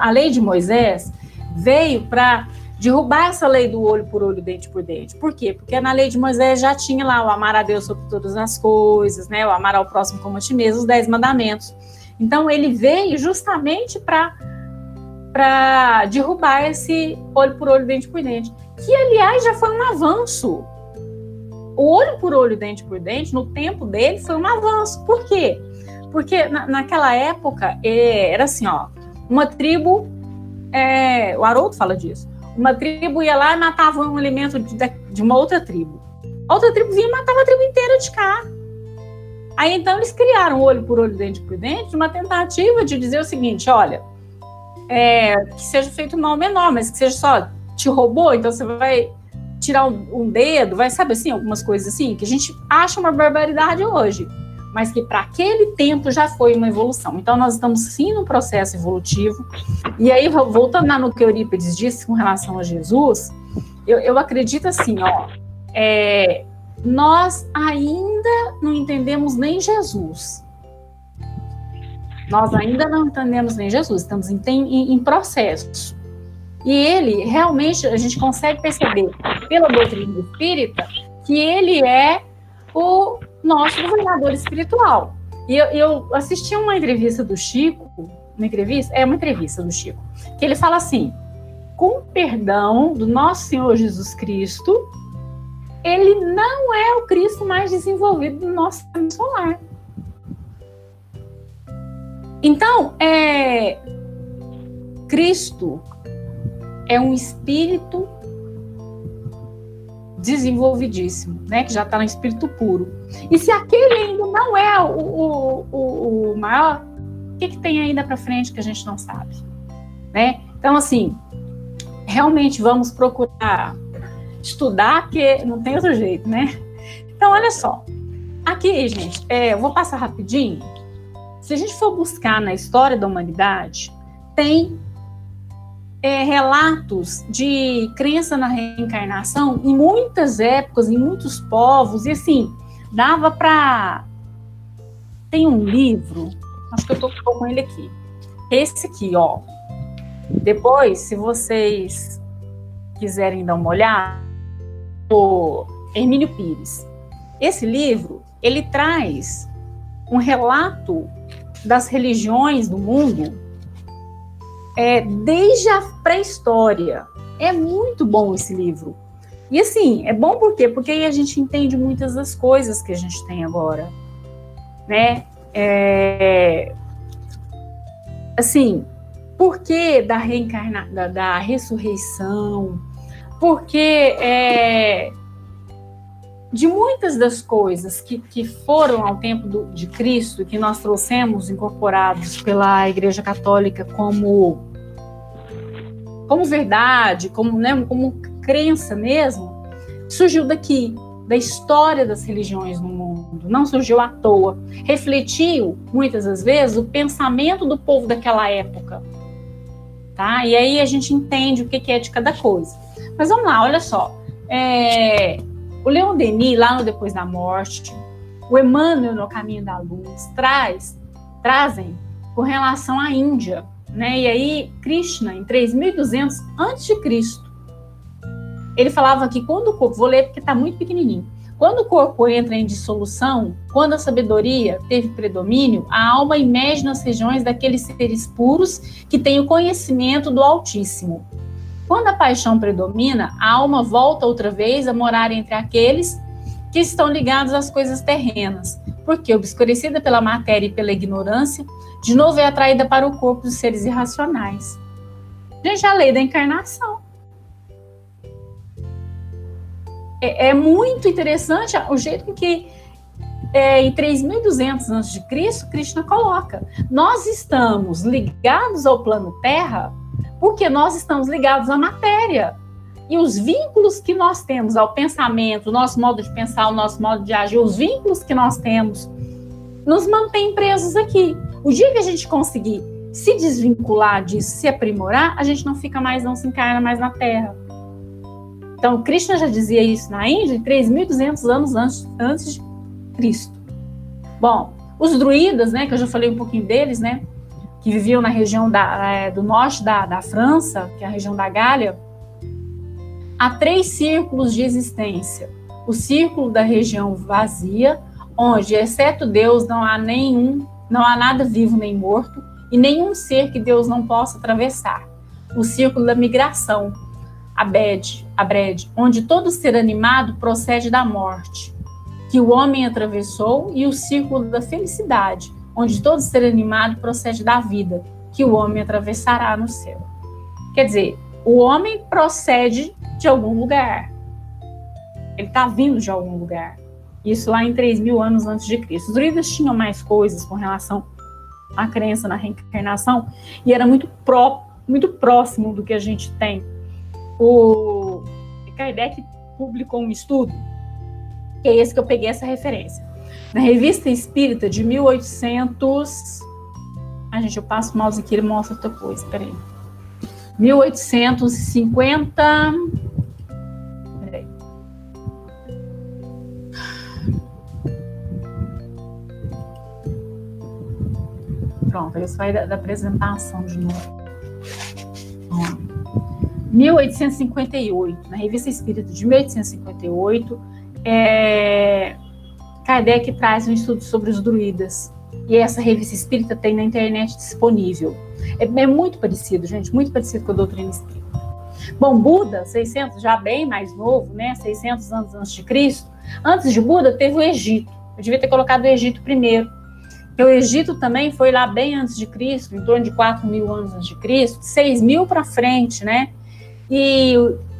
C: a lei de Moisés veio para derrubar essa lei do olho por olho, dente por dente. Por quê? Porque na lei de Moisés já tinha lá o amar a Deus sobre todas as coisas, né? O amar ao próximo como a ti mesmo, os dez mandamentos. Então ele veio justamente para para derrubar esse olho por olho, dente por dente, que aliás já foi um avanço o olho por olho, dente por dente, no tempo dele, foi um avanço. Por quê? Porque na, naquela época era assim, ó, uma tribo, é, o Haroldo fala disso, uma tribo ia lá e matava um alimento de, de uma outra tribo. A outra tribo vinha e matava a tribo inteira de cá. Aí então eles criaram olho por olho, dente por dente, uma tentativa de dizer o seguinte: olha, é, que seja feito mal menor, mas que seja só te roubou, então você vai tirar um, um, dedo, vai, sabe assim, algumas coisas assim, que a gente acha uma barbaridade hoje. Mas que para aquele tempo já foi uma evolução. Então, nós estamos sim num processo evolutivo. E aí, voltando no que Eurípides disse com relação a Jesus, eu, eu acredito assim, ó, é, nós ainda não entendemos nem Jesus. Nós ainda não entendemos nem Jesus, estamos em, em, em processo. E ele, realmente, a gente consegue perceber pela doutrina espírita que ele é o nosso governador espiritual. E eu, eu assisti uma entrevista do Chico, uma entrevista, é uma entrevista do Chico, que ele fala assim: com perdão do nosso Senhor Jesus Cristo, ele não é o Cristo mais desenvolvido do nosso sistema solar. Então, é, Cristo é um espírito desenvolvidíssimo, né? Que já está no espírito puro. E se aquele ainda não é o, o, o, o maior, o que, que tem ainda para frente que a gente não sabe, né? Então, assim, realmente vamos procurar estudar, porque não tem outro jeito, né? Então, olha só. Aqui, gente, é, eu vou passar rapidinho. Se a gente for buscar na história da humanidade, tem é, relatos de crença na reencarnação em muitas épocas, em muitos povos, e assim, dava para. Tem um livro, acho que eu estou com ele aqui. Esse aqui, ó. Depois, se vocês quiserem dar uma olhada, o Hermínio Pires. Esse livro, ele traz um relato das religiões do mundo é, desde a pré-história. É muito bom esse livro. E assim, é bom por quê? Porque aí a gente entende muitas das coisas que a gente tem agora. Né? É, assim, por que da reencarna da, da ressurreição? Porque é, de muitas das coisas que, que foram ao tempo do, de Cristo, que nós trouxemos incorporados pela Igreja Católica como, como verdade, como, né, como crença mesmo, surgiu daqui, da história das religiões no mundo, não surgiu à toa. Refletiu, muitas das vezes, o pensamento do povo daquela época. Tá? E aí a gente entende o que é de cada coisa. Mas vamos lá, olha só. É, o Leon Denis, lá no Depois da Morte, o Emmanuel no Caminho da Luz, traz, trazem com relação à Índia. Né? E aí, Krishna, em 3200 a.C., ele falava que quando o corpo, vou ler porque está muito pequenininho, quando o corpo entra em dissolução, quando a sabedoria teve predomínio, a alma emerge nas regiões daqueles seres puros que têm o conhecimento do Altíssimo. Quando a paixão predomina, a alma volta outra vez a morar entre aqueles que estão ligados às coisas terrenas, porque, obscurecida pela matéria e pela ignorância, de novo é atraída para o corpo dos seres irracionais. Gente, a lei da encarnação. É, é muito interessante o jeito que é, em 3.200 a.C., Krishna coloca. Nós estamos ligados ao plano Terra porque nós estamos ligados à matéria. E os vínculos que nós temos ao pensamento, o nosso modo de pensar, o nosso modo de agir, os vínculos que nós temos, nos mantém presos aqui. O dia que a gente conseguir se desvincular disso, se aprimorar, a gente não fica mais, não se encarna mais na Terra. Então, Krishna já dizia isso na Índia 3.200 anos antes, antes de Cristo. Bom, os druidas, né, que eu já falei um pouquinho deles, né, que viviam na região da, é, do norte da, da França, que é a região da Gália, há três círculos de existência. O círculo da região vazia, onde, exceto Deus, não há nenhum, não há nada vivo nem morto, e nenhum ser que Deus não possa atravessar. O círculo da migração, a Bed, a Bred, onde todo ser animado procede da morte, que o homem atravessou, e o círculo da felicidade, onde todo ser animado procede da vida, que o homem atravessará no céu. Quer dizer, o homem procede de algum lugar. Ele está vindo de algum lugar. Isso lá em 3 mil anos antes de Cristo. Os druidas tinham mais coisas com relação à crença na reencarnação e era muito, pró, muito próximo do que a gente tem. O Kardec publicou um estudo, que é esse que eu peguei essa referência Na Revista Espírita de 1800. A gente, eu passo o mouse aqui, ele mostra outra coisa, peraí. 1850. Peraí. Pronto, isso vai da, da apresentação de novo. 1858, na Revista Espírita de 1858, é, Kardec traz um estudo sobre os druidas. E essa revista espírita tem na internet disponível. É, é muito parecido, gente, muito parecido com a doutrina espírita. Bom, Buda, 600, já bem mais novo, né? 600 anos antes de Cristo. Antes de Buda, teve o Egito. Eu devia ter colocado o Egito primeiro. Porque o Egito também foi lá bem antes de Cristo, em torno de 4 mil anos antes de Cristo, 6 mil para frente, né? E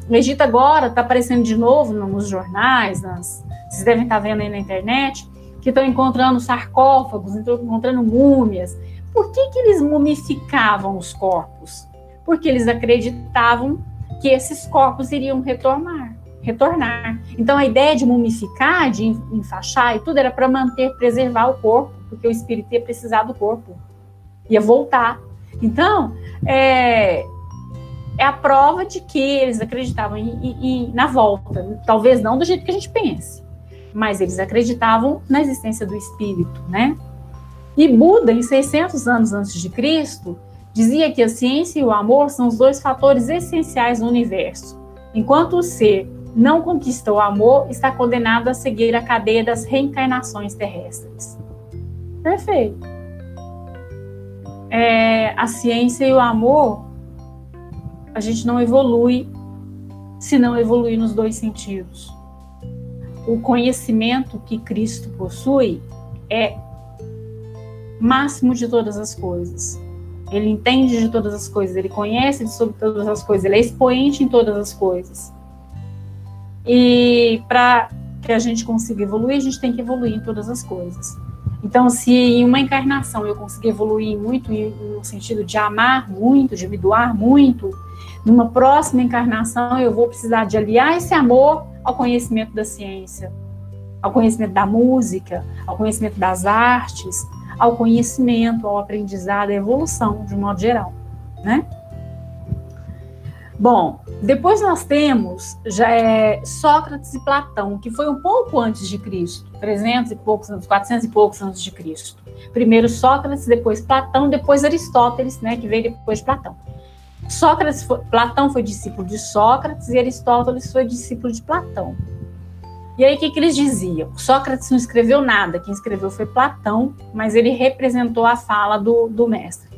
C: o Egito agora está aparecendo de novo nos jornais, nas, vocês devem estar vendo aí na internet, que estão encontrando sarcófagos, estão encontrando múmias. Por que, que eles mumificavam os corpos? Porque eles acreditavam que esses corpos iriam retornar. retornar. Então a ideia de mumificar, de enfaixar e tudo era para manter, preservar o corpo, porque o espírito ia precisar do corpo, ia voltar. Então, é, é a prova de que eles acreditavam em, em, na volta. Talvez não do jeito que a gente pense, mas eles acreditavam na existência do espírito, né? E Buda, em 600 anos antes de Cristo, dizia que a ciência e o amor são os dois fatores essenciais no universo. Enquanto o ser não conquista o amor, está condenado a seguir a cadeia das reencarnações terrestres. Perfeito. É, a ciência e o amor a gente não evolui se não evoluir nos dois sentidos. O conhecimento que Cristo possui é máximo de todas as coisas. Ele entende de todas as coisas, ele conhece sobre todas as coisas, ele é expoente em todas as coisas. E para que a gente consiga evoluir, a gente tem que evoluir em todas as coisas. Então, se em uma encarnação eu conseguir evoluir muito no sentido de amar muito, de me doar muito, numa próxima encarnação, eu vou precisar de aliar esse amor ao conhecimento da ciência, ao conhecimento da música, ao conhecimento das artes, ao conhecimento, ao aprendizado, à evolução, de um modo geral, né? Bom, depois nós temos já é, Sócrates e Platão, que foi um pouco antes de Cristo, 300 e poucos anos, 400 e poucos antes de Cristo. Primeiro Sócrates, depois Platão, depois Aristóteles, né, que veio depois de Platão. Sócrates, foi, Platão foi discípulo de Sócrates e Aristóteles foi discípulo de Platão. E aí o que, que eles diziam? Sócrates não escreveu nada, quem escreveu foi Platão, mas ele representou a fala do, do mestre.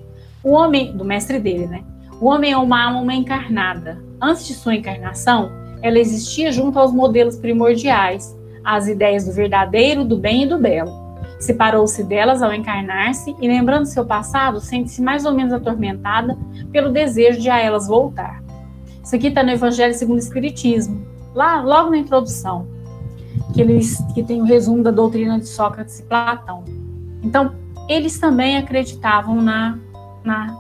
C: O homem, do mestre dele, né? O homem é uma alma encarnada. Antes de sua encarnação, ela existia junto aos modelos primordiais, às ideias do verdadeiro, do bem e do belo. Separou-se delas ao encarnar-se e, lembrando seu passado, sente-se mais ou menos atormentada pelo desejo de a elas voltar. Isso aqui está no Evangelho segundo o Espiritismo, lá logo na introdução, que, eles, que tem o resumo da doutrina de Sócrates e Platão. Então, eles também acreditavam na, na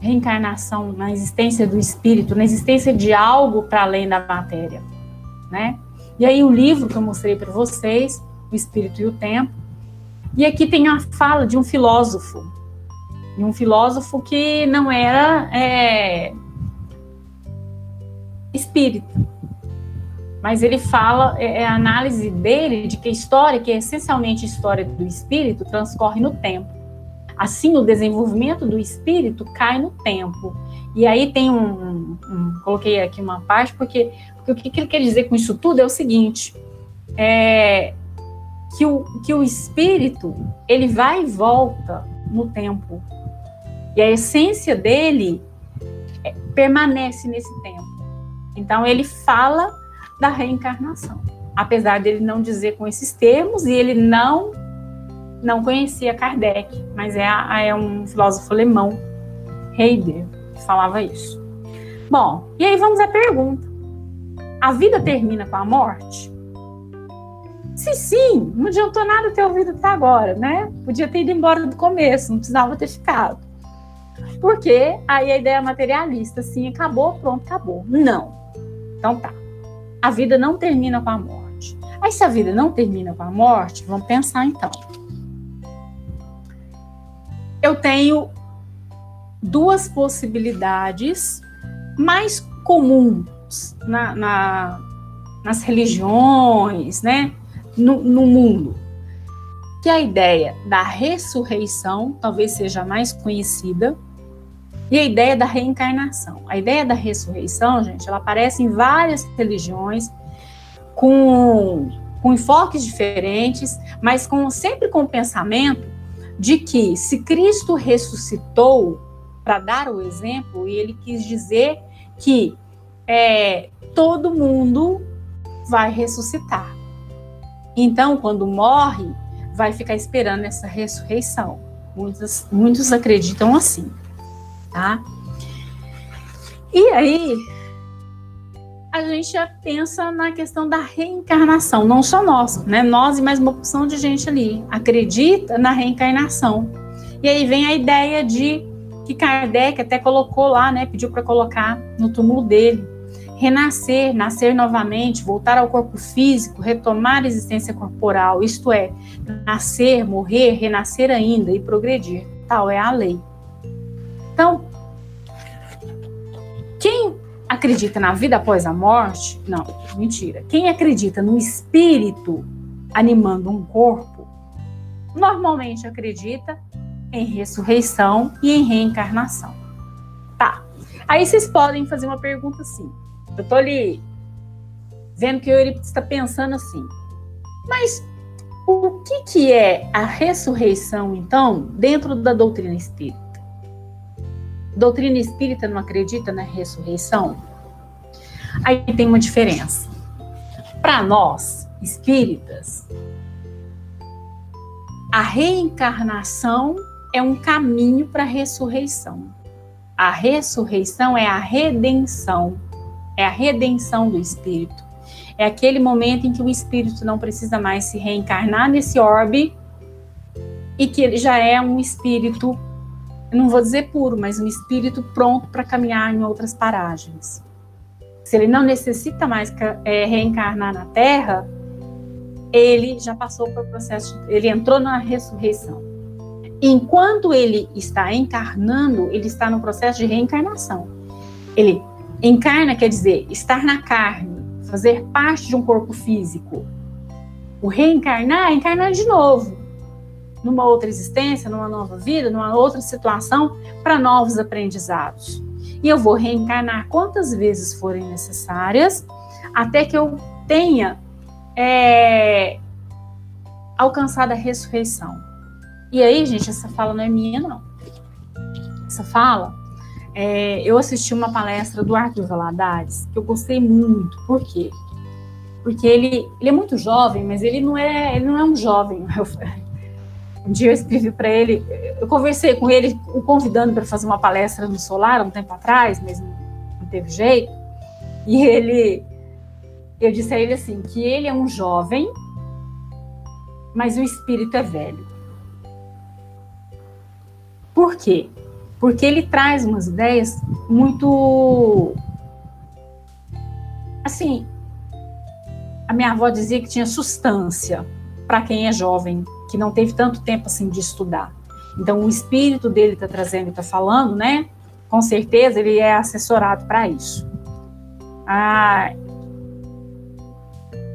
C: reencarnação, na existência do espírito, na existência de algo para além da matéria, né? E aí o livro que eu mostrei para vocês, O Espírito e o Tempo. E aqui tem a fala de um filósofo, de um filósofo que não era é, espírita, mas ele fala, é, é a análise dele de que a história, que é essencialmente a história do espírito, transcorre no tempo. Assim, o desenvolvimento do espírito cai no tempo. E aí tem um, um, coloquei aqui uma parte porque porque o que ele quer dizer com isso tudo é o seguinte: é, que, o, que o espírito ele vai e volta no tempo. E a essência dele é, permanece nesse tempo. Então ele fala da reencarnação. Apesar dele não dizer com esses termos, e ele não não conhecia Kardec, mas é, é um filósofo alemão, Heidegger, que falava isso. Bom, e aí vamos à pergunta a vida termina com a morte? Se sim, não adiantou nada ter ouvido até agora, né? Podia ter ido embora do começo, não precisava ter ficado. Porque aí a ideia materialista, sim, acabou, pronto, acabou. Não. Então tá. A vida não termina com a morte. Aí, se a vida não termina com a morte, vamos pensar então. Eu tenho duas possibilidades mais comuns na, na nas religiões, né? No, no mundo. Que a ideia da ressurreição talvez seja mais conhecida, e a ideia da reencarnação. A ideia da ressurreição, gente, ela aparece em várias religiões, com, com enfoques diferentes, mas com sempre com o pensamento de que se Cristo ressuscitou para dar o exemplo, ele quis dizer que é, todo mundo vai ressuscitar. Então, quando morre, vai ficar esperando essa ressurreição. Muitos, muitos acreditam assim, tá? E aí, a gente pensa na questão da reencarnação, não só nós, né? Nós e mais uma opção de gente ali acredita na reencarnação. E aí vem a ideia de que Kardec até colocou lá, né? Pediu para colocar no túmulo dele, renascer, nascer novamente, voltar ao corpo físico, retomar a existência corporal, isto é, nascer, morrer, renascer ainda e progredir. Tal é a lei. Então, acredita na vida após a morte, não, mentira. Quem acredita no espírito animando um corpo, normalmente acredita em ressurreição e em reencarnação. Tá. Aí vocês podem fazer uma pergunta assim: eu tô ali vendo que o Eurípides está pensando assim. Mas o que, que é a ressurreição, então, dentro da doutrina espírita? Doutrina espírita não acredita na ressurreição? Aí tem uma diferença. Para nós, espíritas, a reencarnação é um caminho para a ressurreição. A ressurreição é a redenção é a redenção do espírito. É aquele momento em que o espírito não precisa mais se reencarnar nesse orbe e que ele já é um espírito, não vou dizer puro, mas um espírito pronto para caminhar em outras paragens. Se ele não necessita mais é, reencarnar na Terra, ele já passou pelo processo, ele entrou na ressurreição. Enquanto ele está encarnando, ele está no processo de reencarnação. Ele Encarna quer dizer estar na carne, fazer parte de um corpo físico. O reencarnar é encarnar de novo, numa outra existência, numa nova vida, numa outra situação, para novos aprendizados. E eu vou reencarnar quantas vezes forem necessárias, até que eu tenha é, alcançado a ressurreição. E aí, gente, essa fala não é minha, não. Essa fala é, eu assisti uma palestra do Arthur Valadares que eu gostei muito. Por quê? Porque ele, ele é muito jovem, mas ele não é, ele não é um jovem. Um dia eu escrevi para ele, eu conversei com ele, o convidando para fazer uma palestra no Solar um tempo atrás, mas não teve jeito. E ele, eu disse a ele assim, que ele é um jovem, mas o espírito é velho. Por quê? porque ele traz umas ideias muito. Assim, a minha avó dizia que tinha substância para quem é jovem, que não teve tanto tempo assim de estudar. Então, o espírito dele está trazendo está falando, né? Com certeza ele é assessorado para isso. A,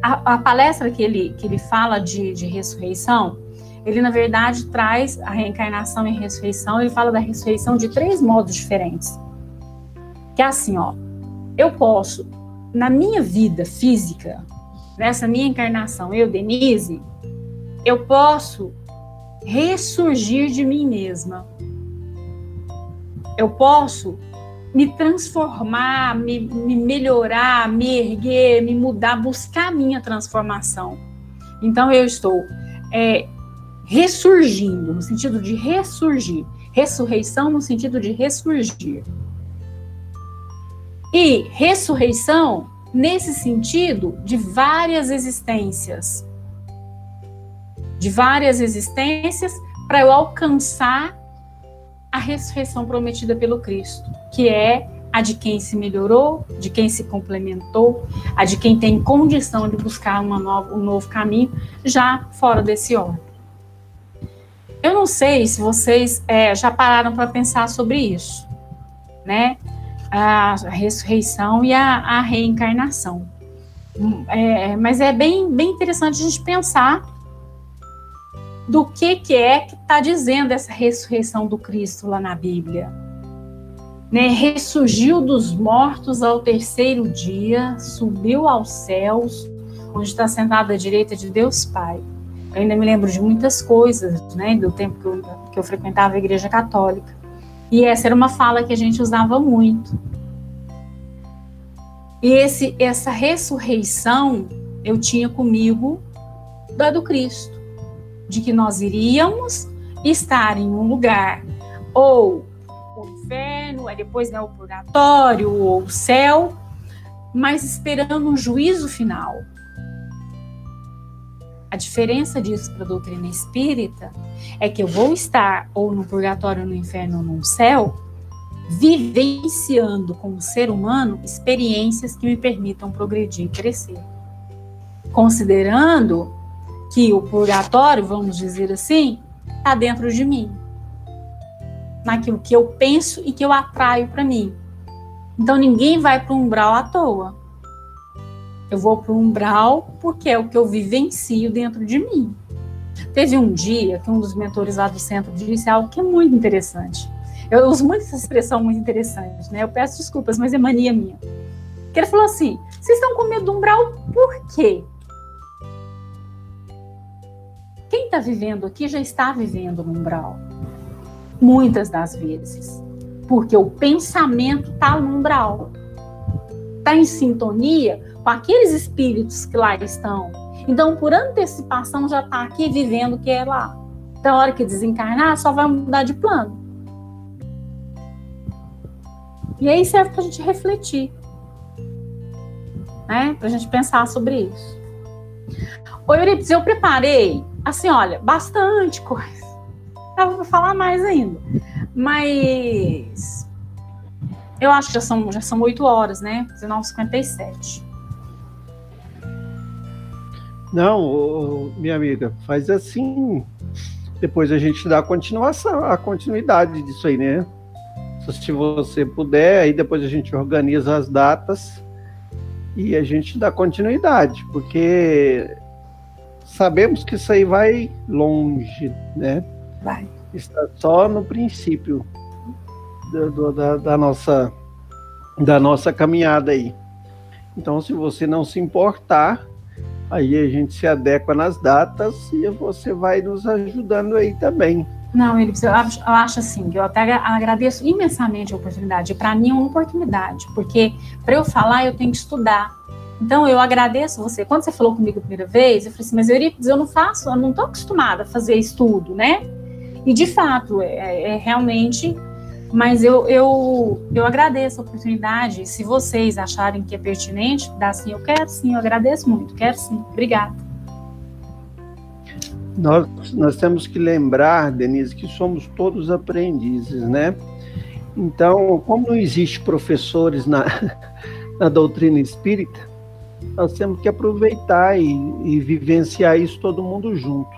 C: a, a, palestra que ele, que ele fala de, de ressurreição ele na verdade traz a reencarnação e a ressurreição, ele fala da ressurreição de três modos diferentes. Que é assim, ó, eu posso, na minha vida física, nessa minha encarnação, eu, Denise, eu posso ressurgir de mim mesma. Eu posso me transformar, me, me melhorar, me erguer, me mudar, buscar a minha transformação. Então eu estou é, ressurgindo, no sentido de ressurgir. Ressurreição no sentido de ressurgir. E ressurreição nesse sentido de várias existências. De várias existências para eu alcançar a ressurreição prometida pelo Cristo, que é a de quem se melhorou, de quem se complementou, a de quem tem condição de buscar nova, um novo caminho, já fora desse ordem. Eu não sei se vocês é, já pararam para pensar sobre isso, né? A ressurreição e a, a reencarnação. É, mas é bem, bem interessante a gente pensar do que, que é que está dizendo essa ressurreição do Cristo lá na Bíblia. Né? Ressurgiu dos mortos ao terceiro dia, subiu aos céus, onde está sentado à direita de Deus Pai. Eu ainda me lembro de muitas coisas, né, do tempo que eu, que eu frequentava a Igreja Católica. E essa era uma fala que a gente usava muito. E esse, essa ressurreição eu tinha comigo da do Cristo de que nós iríamos estar em um lugar ou o inferno, aí depois né, o purgatório ou o céu, mas esperando um juízo final. A diferença disso para a doutrina espírita é que eu vou estar ou no purgatório, no inferno ou no céu, vivenciando como ser humano experiências que me permitam progredir e crescer. Considerando que o purgatório, vamos dizer assim, está dentro de mim. Naquilo que eu penso e que eu atraio para mim. Então ninguém vai para o umbral à toa. Eu vou para o umbral porque é o que eu vivencio dentro de mim. Teve um dia que um dos mentores lá do centro disse algo que é muito interessante. Eu uso muito essa expressão muito interessante, né? Eu peço desculpas, mas é mania minha. Que ele falou assim: vocês estão com medo do umbral por quê? Quem está vivendo aqui já está vivendo no umbral. Muitas das vezes. Porque o pensamento está no umbral. Está em sintonia com aqueles espíritos que lá estão. Então, por antecipação, já está aqui vivendo o que é lá. Então, a hora que desencarnar, só vai mudar de plano. E aí serve para a gente refletir. Né? Para a gente pensar sobre isso. Oi, Euripides, eu preparei assim, olha, bastante coisa. Dava para falar mais ainda. Mas eu acho que já são, já são 8 horas, né? 19h57.
B: Não, minha amiga, faz assim. Depois a gente dá a continuação, a continuidade disso aí, né? Se você puder, aí depois a gente organiza as datas e a gente dá continuidade, porque sabemos que isso aí vai longe, né?
C: Vai.
B: Está só no princípio do, da, da, nossa, da nossa caminhada aí. Então, se você não se importar, aí a gente se adequa nas datas e você vai nos ajudando aí também.
C: Não, ele eu acho, eu acho assim, eu até agradeço imensamente a oportunidade. Para mim é uma oportunidade, porque para eu falar eu tenho que estudar. Então, eu agradeço você. Quando você falou comigo a primeira vez, eu falei assim, mas Eurípides, eu não faço, eu não estou acostumada a fazer estudo, né? E, de fato, é, é realmente... Mas eu, eu, eu agradeço a oportunidade. Se vocês acharem que é pertinente, dá sim, eu quero sim, eu agradeço muito, quero sim. Obrigada.
B: Nós, nós temos que lembrar, Denise, que somos todos aprendizes, né? Então, como não existe professores na, na doutrina espírita, nós temos que aproveitar e, e vivenciar isso todo mundo junto.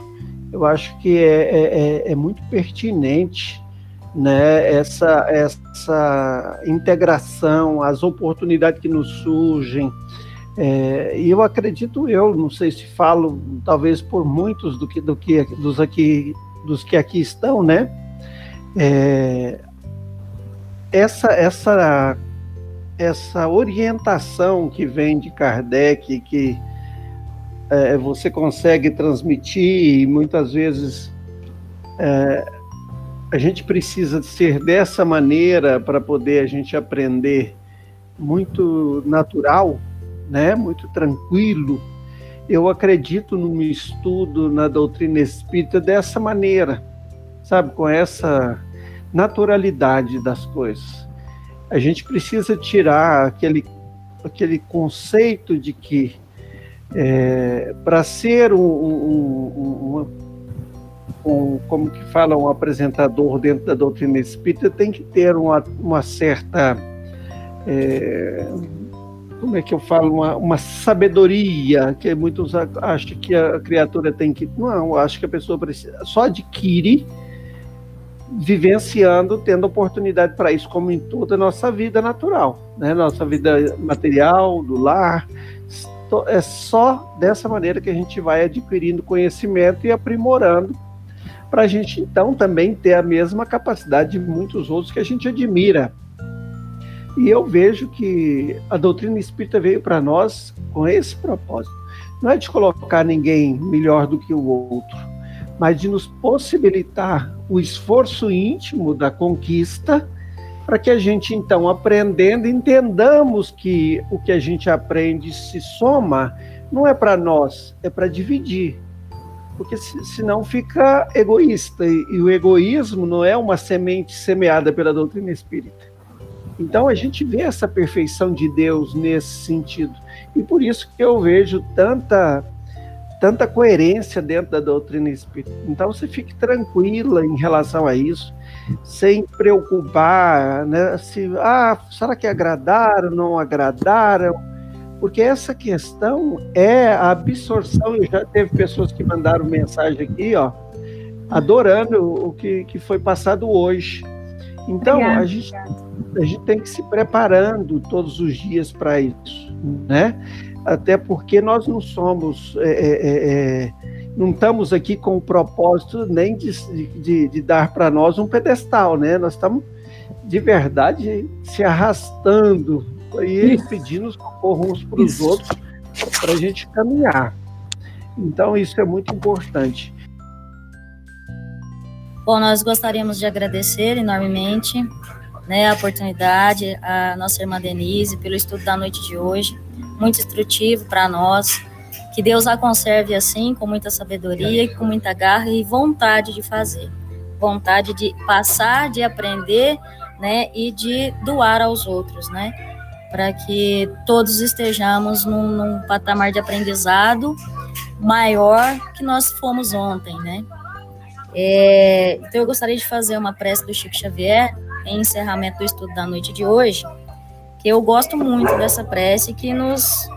B: Eu acho que é, é, é, é muito pertinente né, essa, essa integração, as oportunidades que nos surgem. É, e eu acredito eu, não sei se falo talvez por muitos do que, do que dos aqui dos que aqui estão, né? É, essa essa essa orientação que vem de Kardec, que é, você consegue transmitir, e muitas vezes é, a gente precisa ser dessa maneira para poder a gente aprender muito natural, né? muito tranquilo. Eu acredito no estudo na doutrina espírita dessa maneira, sabe, com essa naturalidade das coisas a gente precisa tirar aquele, aquele conceito de que é, para ser um, um, um, um, como que fala, um apresentador dentro da doutrina espírita tem que ter uma, uma certa é, como é que eu falo, uma, uma, sabedoria, que muitos acham que a criatura tem que. Não, acho que a pessoa precisa, só adquire vivenciando, tendo oportunidade para isso, como em toda a nossa vida natural, né? Nossa vida material, do lar. É só dessa maneira que a gente vai adquirindo conhecimento e aprimorando para a gente então também ter a mesma capacidade de muitos outros que a gente admira. E eu vejo que a doutrina espírita veio para nós com esse propósito. Não é de colocar ninguém melhor do que o outro, mas de nos possibilitar o esforço íntimo da conquista, para que a gente, então, aprendendo, entendamos que o que a gente aprende se soma, não é para nós, é para dividir. Porque senão fica egoísta, e, o egoísmo não é uma semente semeada pela doutrina espírita. Então a gente vê essa perfeição de Deus nesse sentido. E por isso que eu vejo tanta tanta coerência dentro da doutrina espírita. Então você fique tranquila em relação a isso, sem preocupar, né? Se, ah, será que agradaram, não agradaram? Porque essa questão é a absorção. Eu já teve pessoas que mandaram mensagem aqui, ó, adorando o que, que foi passado hoje. Então, a gente, a gente tem que se preparando todos os dias para isso, né? Até porque nós não somos, é, é, é, é, não estamos aqui com o propósito nem de, de, de dar para nós um pedestal, né? Nós estamos de verdade se arrastando e pedindo socorro uns para os outros para a gente caminhar. Então isso é muito importante.
A: Bom, nós gostaríamos de agradecer enormemente né, a oportunidade, a nossa irmã Denise, pelo estudo da noite de hoje muito instrutivo para nós. Que Deus a conserve assim, com muita sabedoria, com muita garra e vontade de fazer. Vontade de passar, de aprender, né, e de doar aos outros, né? Para que todos estejamos num, num patamar de aprendizado maior que nós fomos ontem, né? É, então eu gostaria de fazer uma prece do Chico Xavier em encerramento do estudo da noite de hoje, que eu gosto muito dessa prece que nos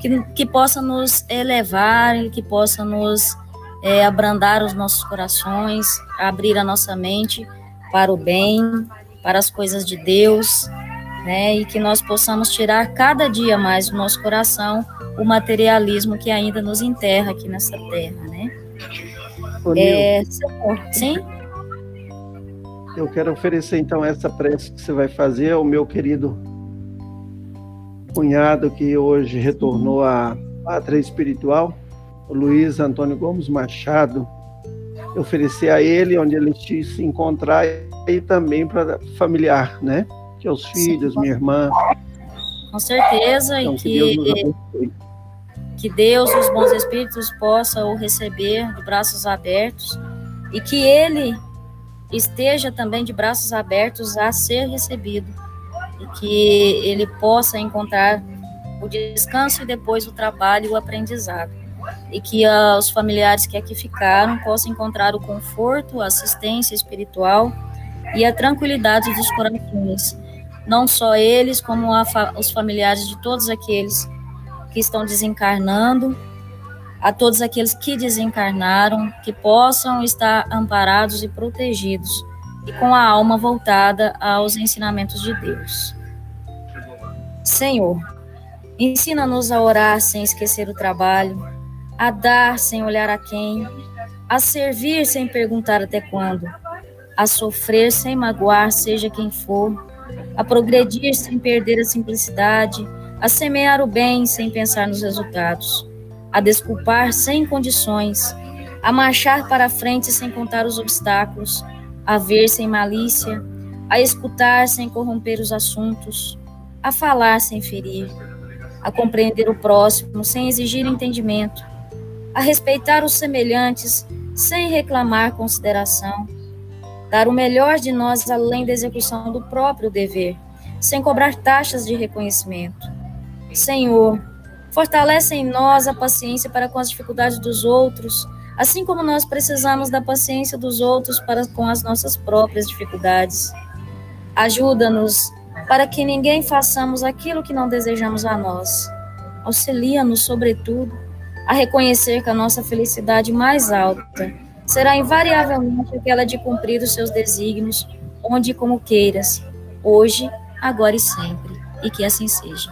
A: que, que possa nos elevar, que possa nos é, abrandar os nossos corações, abrir a nossa mente para o bem, para as coisas de Deus, né? E que nós possamos tirar cada dia mais do nosso coração o materialismo que ainda nos enterra aqui nessa terra, né?
B: Ô, é, sim? Eu quero oferecer então essa prece que você vai fazer ao meu querido cunhado que hoje retornou à pátria espiritual, o Luiz Antônio Gomes Machado, oferecer a ele onde ele se encontrar e também para familiar, né? Que é os filhos, minha irmã.
A: Com certeza, então, e que, que Deus, que Deus os bons espíritos possam o receber de braços abertos e que ele esteja também de braços abertos a ser recebido e que ele possa encontrar o descanso e depois o trabalho e o aprendizado. E que uh, os familiares que aqui ficaram possam encontrar o conforto, a assistência espiritual e a tranquilidade dos corações. Não só eles, como fa os familiares de todos aqueles que estão desencarnando, a todos aqueles que desencarnaram, que possam estar amparados e protegidos e com a alma voltada aos ensinamentos de Deus. Senhor, ensina-nos a orar sem esquecer o trabalho, a dar sem olhar a quem, a servir sem perguntar até quando, a sofrer sem magoar, seja quem for, a progredir sem perder a simplicidade, a semear o bem sem pensar nos resultados, a desculpar sem condições, a marchar para frente sem contar os obstáculos, a ver sem malícia, a escutar sem corromper os assuntos, a falar sem ferir, a compreender o próximo sem exigir entendimento, a respeitar os semelhantes sem reclamar consideração, dar o melhor de nós além da execução do próprio dever, sem cobrar taxas de reconhecimento. Senhor, fortalece em nós a paciência para com as dificuldades dos outros assim como nós precisamos da paciência dos outros para com as nossas próprias dificuldades. Ajuda-nos para que ninguém façamos aquilo que não desejamos a nós. Auxilia-nos, sobretudo, a reconhecer que a nossa felicidade mais alta será invariavelmente aquela de cumprir os seus desígnios, onde e como queiras, hoje, agora e sempre, e que assim seja.